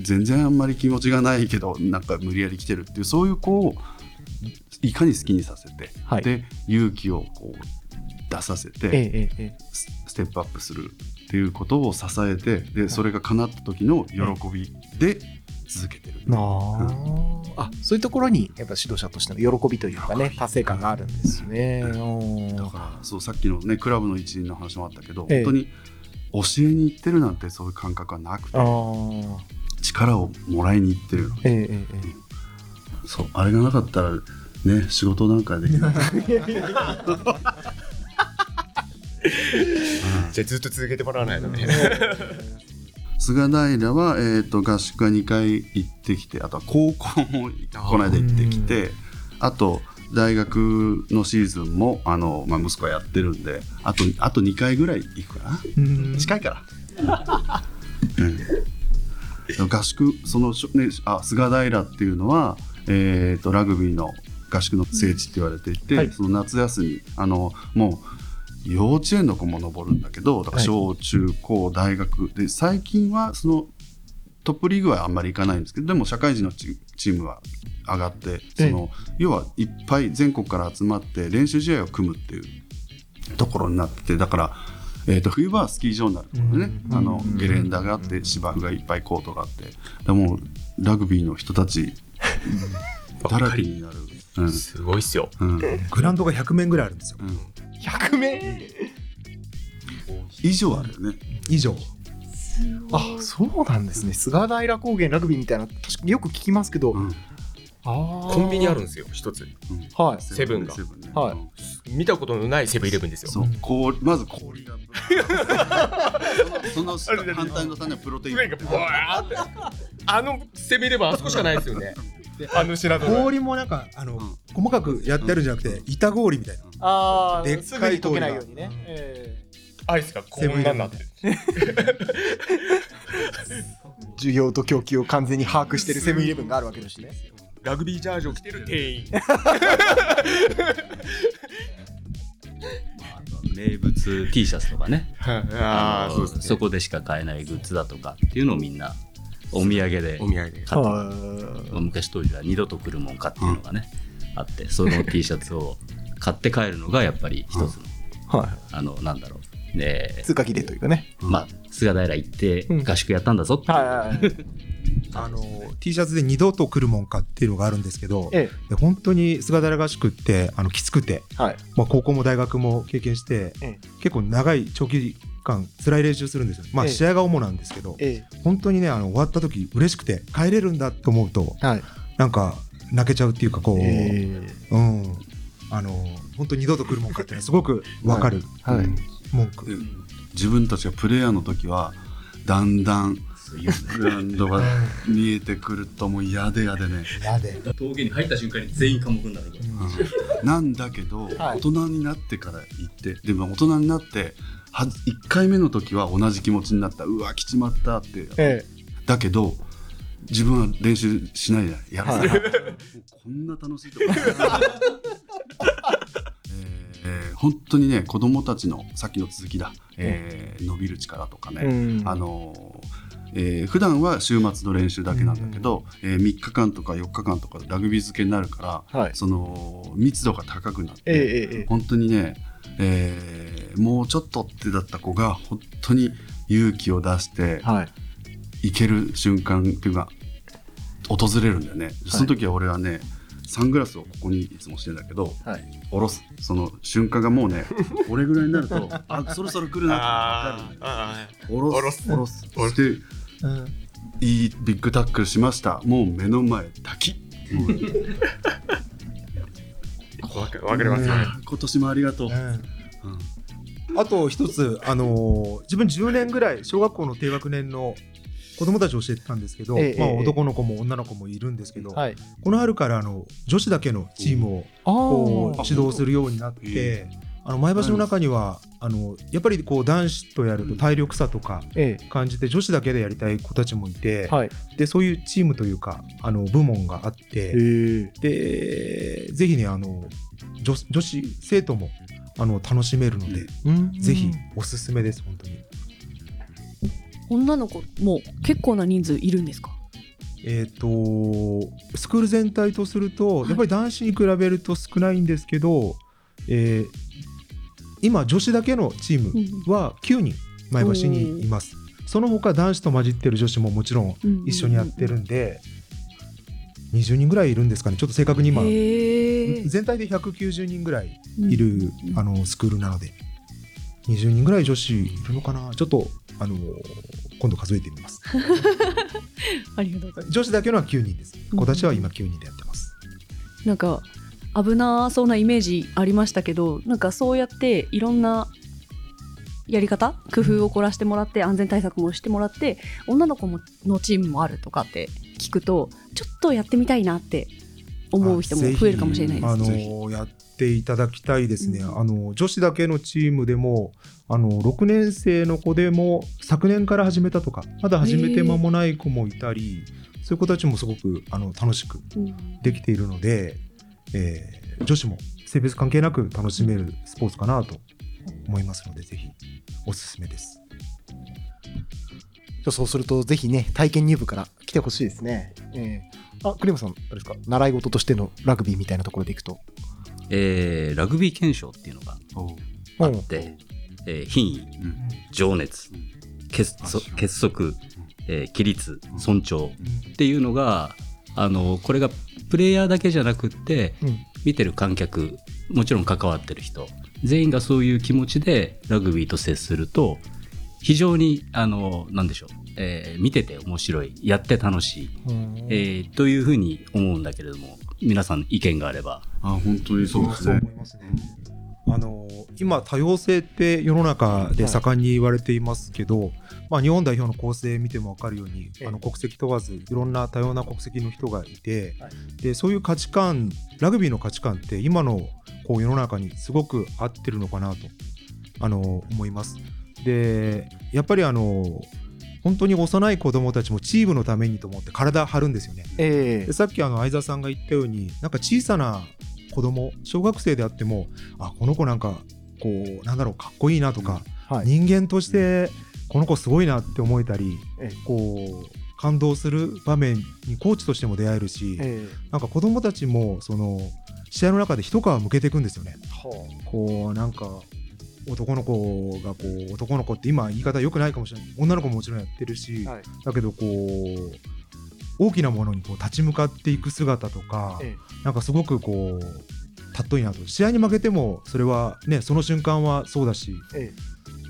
全然あんまり気持ちがないけどなんか無理やり来てるっていうそういう子をいかに好きにさせて、はい。で勇気をこう出させて、えええええスステップアップするっていうことを支えてでそれが叶った時の喜びで続けてる。えなああそういうところにやっぱ指導者としての喜びというかね達成感があるんですね。うんだからそうさっきのねクラブの一員の話もあったけど、ええ。本当に教えに行ってるなんてそういう感覚はなくて力をもらいに行ってるの。えええええそうあれがなかったらね仕事なんかできない。じゃあずっと続けてもらわないとね。菅平は、えー、と合宿が2回行ってきてあとは高校もこの間行ってきてあと大学のシーズンもあの、まあ、息子はやってるんであとあと2回ぐらい行くかな。うん。近いから。うん、合宿そのしょねあ菅平っていうのは、えー、とラグビーの合宿の聖地って言われていて、はい。その夏休みあのもう幼稚園の子も登るんだけどだから小中高大学。で最近はそのトップリーグはあんまり行かないんですけどでも社会人のチチームは上がってその要はいっぱい全国から集まって練習試合を組むっていうところになっててだから、えー、と冬場はスキー場になるところでね、うんあのゲレンダがあって芝生がいっぱいコートがあって。でもうラグビーの人たち だらけになる。うん。すごいっすよ。うん。グラウンドが100面ぐらいあるんですよ。うん100名以上あるよね。以上あそうなんですね。菅平高原ラグビーみたいな確かによく聞きますけど、うん。あコンビニあるるんですよ、一つ。はい。セブンが。はい。うん見たことのないセブンイレブンですよ。そう、まず氷。がその反対の下にはプロテイン。上がブワーって。あのセブンイレブンあそこしかないですよね。あの品川。氷もなんかあの、うん。細かくやってあるんじゃなくて板氷みたいな。あでっかいすぐに溶けないようにね。えアイスがこんなんなって。る。ー需要と供給を完全に把握してるセブンイレブンがあるわけですね。ラグビージャージを着てる。店員。名物 T シャツとかね。ああ、のそうですね。そこでしか買えないグッズだとかっていうのをみんなお土産でお土産で。買ってまあ昔当時は二度と来るもんかっていうのがね、あってその T シャツを買って帰るのがやっぱり一つの、はあのなんだろうでい通過儀礼というかね。まあ菅平行ってうん。合宿やったんだぞって。はいはいはい。あの T シャツで二度と来るもんかっていうのがあるんですけど、えで本当に菅平合宿ってあのきつくて、えはい。まあ、高校も大学も経験して、え結構長い長期間辛い練習するんですよ、まあ、ええ。試合が主なんですけど、え本当にねあの終わった時嬉しくて帰れるんだと思うとえはい。なんか泣けちゃうっていうかこう、えうん。あの本当に二度と来るもんかっていうのはすごくわかる、はい。はい文句、自分たちがプレイヤーの時はだんだんグラウンドが見えてくるともう嫌で嫌でね、嫌で。峠に入った瞬間に全員科目になるうん。なんだけど、はい。大人になってから行ってでも大人になっては1回目の時は同じ気持ちになった。うわ来ちまったって。えだけど自分は練習しないでやらせない、もうこんな楽しいとこえー本当にね子供たちのさっきの続きだ、えー伸びる力とかね、うん。あのーえー普段は週末の練習だけなんだけど、えー3日間とか4日間とかラグビー漬けになるから、はい。その密度が高くなって、えええええ本当にね、えーもうちょっとってだった子が本当に勇気を出してえはい。行ける瞬間っていうか訪れるんだよね、その時は俺はねサングラスをここにいつもしてんだけどはい。下ろす。その瞬間がもうね 俺ぐらいになるとあそろそろ来るなって。分かる。下ろ下ろす。す。下ろす。そしていいビッグタックルしました。もう目の前滝。わかわかりますよ。今年もありがとう、うん。あと一つ、あのー自分10年ぐらい小学校の低学年の子供たちを教えてたんですけど、まあ、ええ。ええ男の子も女の子もいるんですけど、はい。この春からあの女子だけのチームをあこうー指導するようになって、あの前橋の中には、あのやっぱりこう男子とやると体力差とかえ感じて女子だけでやりたい子たちもいて、はい。でそういうチームというかあの部門があって、えでぜひねあの女女子生徒もあの楽しめるので、うん。ぜひおすすめです本当に。女の子も結構な人数いるんですか？えー、とスクール全体とすると、はい。やっぱり男子に比べると少ないんですけど、えー今女子だけのチームは9人前橋にいます、その他男子と混じってる女子ももちろん一緒にやってるんで、20人ぐらいいるんですかね。ちょっと正確に今、全体で190人ぐらいいる、あのスクールなので。20人ぐらい女子いるのかな。ちょっとあの今度数えてみます。ありがとうございます。女子だけのは9人です。子たちは今9人でやってます、なんか危なそうなイメージありましたけどなんかそうやっていろんなやり方工夫を凝らしてもらって安全対策もしてもらって女の子ものチームもあるとかって聞くとちょっとやってみたいなって思う人も増えるかもしれないです。あのやっていただきたいですね、あの女子だけのチームでもあの6年生の子でも昨年から始めたとかまだ始めて間もない子もいたりそういう子たちもすごくあの楽しくできているので、えー女子も性別関係なく楽しめるスポーツかなと思いますのでぜひおすすめです。じゃあそうするとぜひね体験入部から来てほしいですね、ええあクリムさんあれですか？習い事としてのラグビーみたいなところでいくとえーラグビー検証っていうのがあって、えー品位、情熱、結束結束、えー規律、尊重っていうのが、あのこれがプレイヤーだけじゃなくって、うん。見てる観客もちろん関わってる人全員がそういう気持ちでラグビーと接すると非常にあのなんでしょう、えー見てて面白いやって楽しい、えーというふうに思うんだけれども皆さん意見があればあ本当にそうですね思いますね。あの今多様性って世の中で盛んに言われていますけど、まあ、日本代表の構成見ても分かるように、あの国籍問わずいろんな多様な国籍の人がいて、でそういう価値観ラグビーの価値観って今のこう世の中にすごく合ってるのかなとあの思います。でやっぱりあの本当に幼い子供たちもチームのためにと思って体張るんですよね。えでさっきあの相沢さんが言ったようになんか小さな子供小学生であってもあこの子なんかこうなんだろうかっこいいなとか、はい。人間としてこの子すごいなって思えたり、ええ。こう感動する場面にコーチとしても出会えるし、えなんか子供たちもその試合の中で一皮向けていくんですよね。こうなんか男の子がこう男の子って今言い方良くないかもしれない。女の子ももちろんやってるし、はい。だけどこう大きなものにこう立ち向かっていく姿とか、えなんかすごくこう尊いなと試合に負けてもそれはねその瞬間はそうだし。え。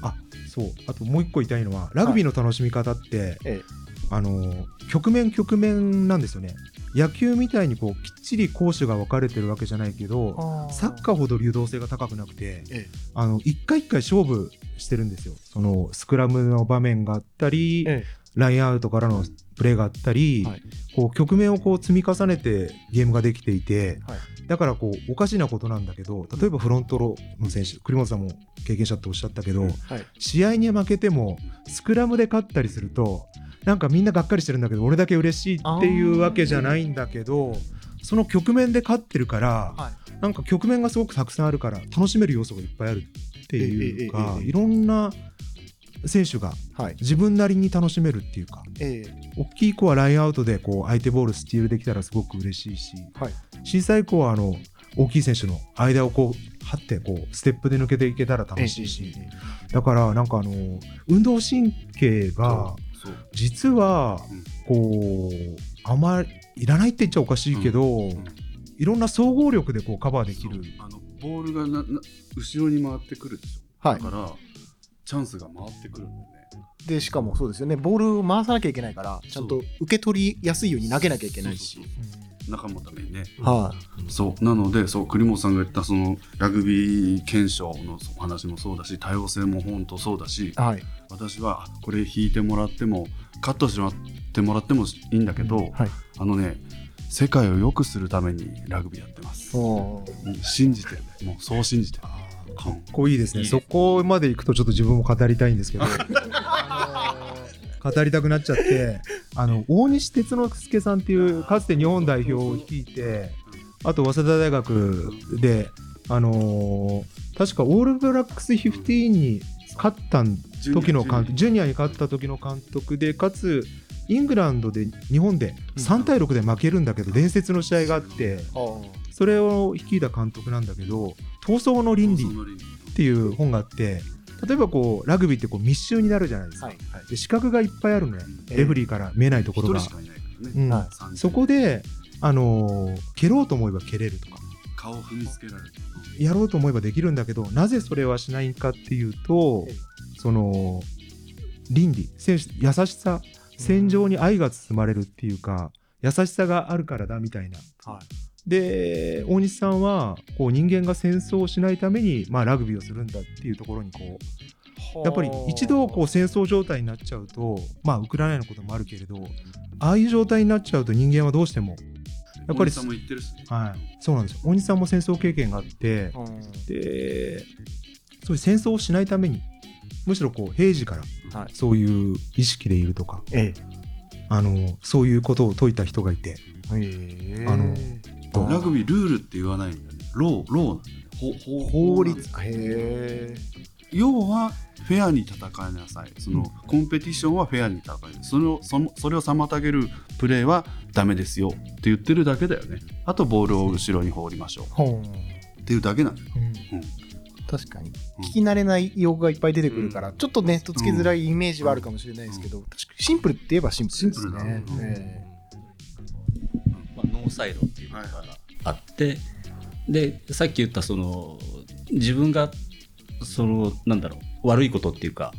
あそう。あともう一個言いたいのはラグビーの楽しみ方って、ええ。あの局面局面なんですよね野球みたいにこうきっちり攻守が分かれてるわけじゃないけどサッカーほど流動性が高くなくて、ええ。あの一回一回勝負してるんですよ。そのスクラムの場面があったり、えラインアウトからのプレーがあったり、はい。こう局面をこう積み重ねてゲームができていて、はい。だからこうおかしなことなんだけど例えばフロントローの選手栗本さんも経験者っておっしゃったけど、はい。試合に負けてもスクラムで勝ったりするとなんかみんながっかりしてるんだけど俺だけ嬉しいっていうわけじゃないんだけどその局面で勝ってるから、はなんか局面がすごくたくさんあるから楽しめる要素がいっぱいあるっていうか、ええええええいろんな選手がはい。自分なりに楽しめるっていうかええ。大きい子はラインアウトでこう相手ボールスティールできたらすごく嬉しいし、はい。小さい子はあの大きい選手の間をこう張ってこうステップで抜けていけたら楽しいし、だからなんかあの運動神経が実はこうあまりいらないって言っちゃおかしいけど、いろんな総合力でこうカバーできる。あのボールがなな後ろに回ってくるでしょ、はい。だからチャンスが回ってくるんだよね。でしかもそうですよね。ボールを回さなきゃいけないからちゃんと受け取りやすいように投げなきゃいけないし。仲間のためにね。はそう。なのでそう栗本さんが言ったそのラグビー検証のお話もそうだし多様性も本当そうだしいはい私はあこれ引いてもらってもカットしてもらってもらってもいいんだけど、はいあのね世界を良くするためにラグビーやってます、おうん信じて。もうそう信じて。かっこいいですね。そこまで行くとちょっと自分も語りたいんですけど。語りたくなっちゃってあの大西哲之助さんっていうかつて日本代表を率いてあと早稲田大学であのー確かオールブラックス15に勝った時の監督ジュニアに勝った時の監督でかつイングランドで日本で3対6で負けるんだけど伝説の試合があってそれを率いた監督なんだけど「闘争の倫理」っていう本があって例えばこうラグビーってこう密集になるじゃないですか、で視覚がいっぱいあるのよ、レフェリーから見えないところが、うん。はい。そこで、あのー蹴ろうと思えば蹴れるとか。顔を踏みつけられる。やろうと思えばできるんだけどなぜそれはしないかっていうとその倫理せ優しさ戦場に愛が包まれるっていうか優しさがあるからだみたいな。で大西さんはこう人間が戦争をしないために、まあ、ラグビーをするんだっていうところにこうやっぱり一度こう戦争状態になっちゃうとまあウクライナのこともあるけれどああいう状態になっちゃうと人間はどうしてもやっぱり大西さんも言ってるしね。はい、そうなんですよ。大西さんも戦争経験があってでそういう戦争をしないためにむしろこう平時からはい。そういう意識でいるとか、えあのそういうことを説いた人がいてえ。あのラグビールールって言わないんだよね。ローローなんだよね法律。へえ。要はフェアに戦いなさい。その、コンペティションはフェアに戦いそれをそのそれを妨げるプレーはダメですよって言ってるだけだよね。あとボールを後ろに放りましょう。ほう。っていうだけなんだよ、確かに聞き慣れない用語がいっぱい出てくるから、ちょっとねとっつきづらいイメージはあるかもしれないですけど、確かにシンプルって言えばシンプルですね。えまあ、ノーサイドっていうのがあって、でさっき言ったその自分がそのなんだろう悪いことっていうか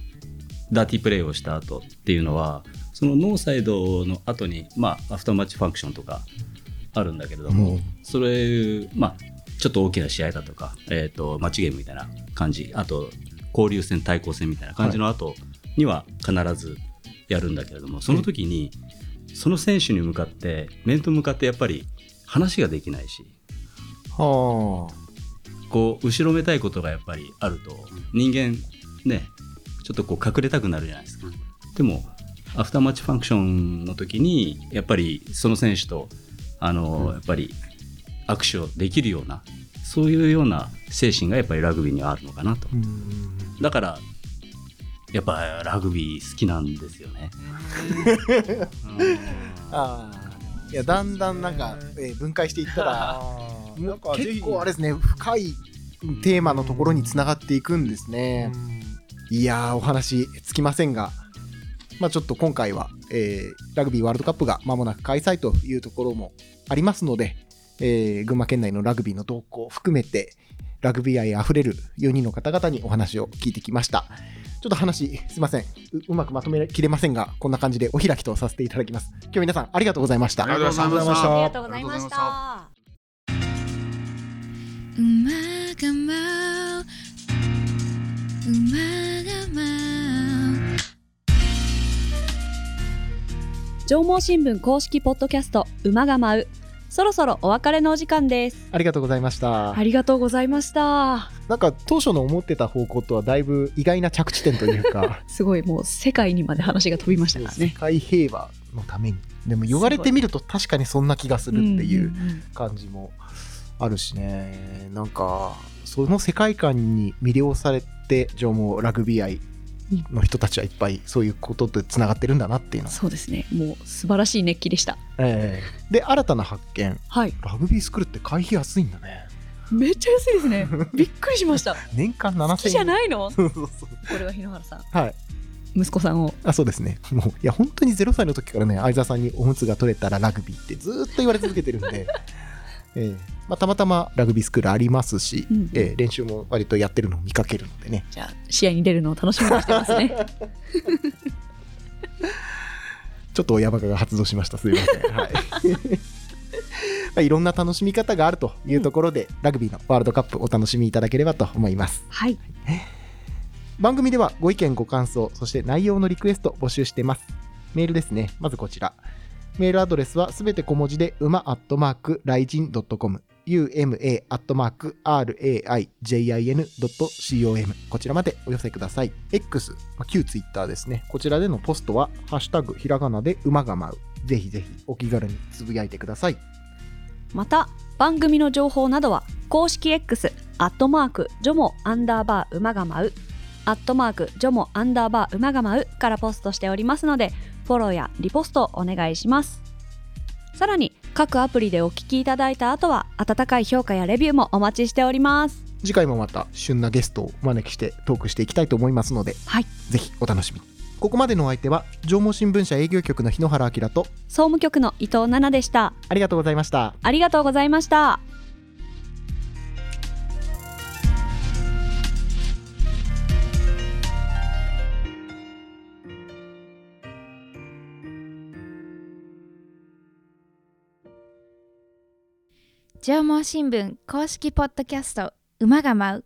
ダーティープレーをした後っていうのはそのノーサイドの後にまあアフターマッチファンクションとかあるんだけれども、それまあちょっと大きな試合だとか、えー、とマッチゲームみたいな感じあと交流戦対抗戦みたいな感じの後には必ずやるんだけれども、その時にその選手に向かって面と向かってやっぱり話ができないしはこう後ろめたいことがやっぱりあると人間ねちょっとこう隠れたくなるじゃないですか。でもアフターマッチファンクションの時にやっぱりその選手とあの、やっぱり握手をできるようなそういうような精神がやっぱりラグビーにはあるのかなと。だからやっぱラグビー好きなんですよね。ああいやだんだんなんか、えー分解していったらなんか結構あれですね深いテーマのところにつながっていくんですね。いやーお話つきませんが、まあ、ちょっと今回は、えーラグビーワールドカップが間もなく開催というところもありますので、えー群馬県内のラグビーの動向を含めてラグビー愛あふれる4人の方々にお話を聞いてきました。ちょっと話すいませんううまくまとめきれませんがこんな感じでお開きとさせていただきます。今日皆さんありがとうございました。ありがとうございましたありがとうございました。馬が舞う馬が舞う上毛新聞公式ポッドキャスト馬が舞うそろそろお別れのお時間です。ありがとうございました。ありがとうございました。なんか当初の思ってた方向とはだいぶ意外な着地点というか。すごいもう世界にまで話が飛びましたから世ね。界平和のために。でも言われてみると確かにそんな気がするっていう感じもあるしね。なんかその世界観に魅了されて上毛ラグビー愛の人たちはいっぱいそういうこととつながってるんだなっていうのは、そうですね。もう素晴らしい熱気でした。ええで新たな発見はい。ラグビースクールって会費安いんだねめっちゃ安いですね。びっくりしました。年間7000円じゃないの？そうそうそうこれは日野原さん。はい息子さんを。あそうですねもういや本当に0歳の時からね相沢さんにおむつが取れたらラグビーってずーっと言われ続けてるんで、ええまあ、たまたまラグビースクールありますし、うんええ練習も割とやってるのを見かけるのでね。じゃあ試合に出るのを楽しみにしてますね。ちょっと親バカが発動しました。すいません、はい。まあ、いろんな楽しみ方があるというところで、ラグビーのワールドカップお楽しみいただければと思います。はい。番組ではご意見ご感想そして内容のリクエスト募集しています。メールですね。まずこちら。メールアドレスはすべて小文字で馬アットマークライジン .com uma.raijin.com こちらまでお寄せください。X、旧 Twitter ですね。こちらでのポストは、ハッシュタグひらがなで馬が舞う。ぜひぜひお気軽につぶやいてください。また番組の情報などは公式 X アットマークジョモアンダーバー馬が舞うアットマークジョモアンダーバー馬が舞うからポストしておりますのでフォローやリポストお願いしますさらに各アプリでお聞きいただいた後は温かい評価やレビューもお待ちしております次回もまた旬なゲストをお招きしてトークしていきたいと思いますので、はいぜひお楽しみに。ここまでのお相手は、縄文新聞社営業局の日野原明と、総務局の伊藤奈々でしたありがとうございました。ありがとうございました縄文新聞公式ポッドキャスト馬が舞う。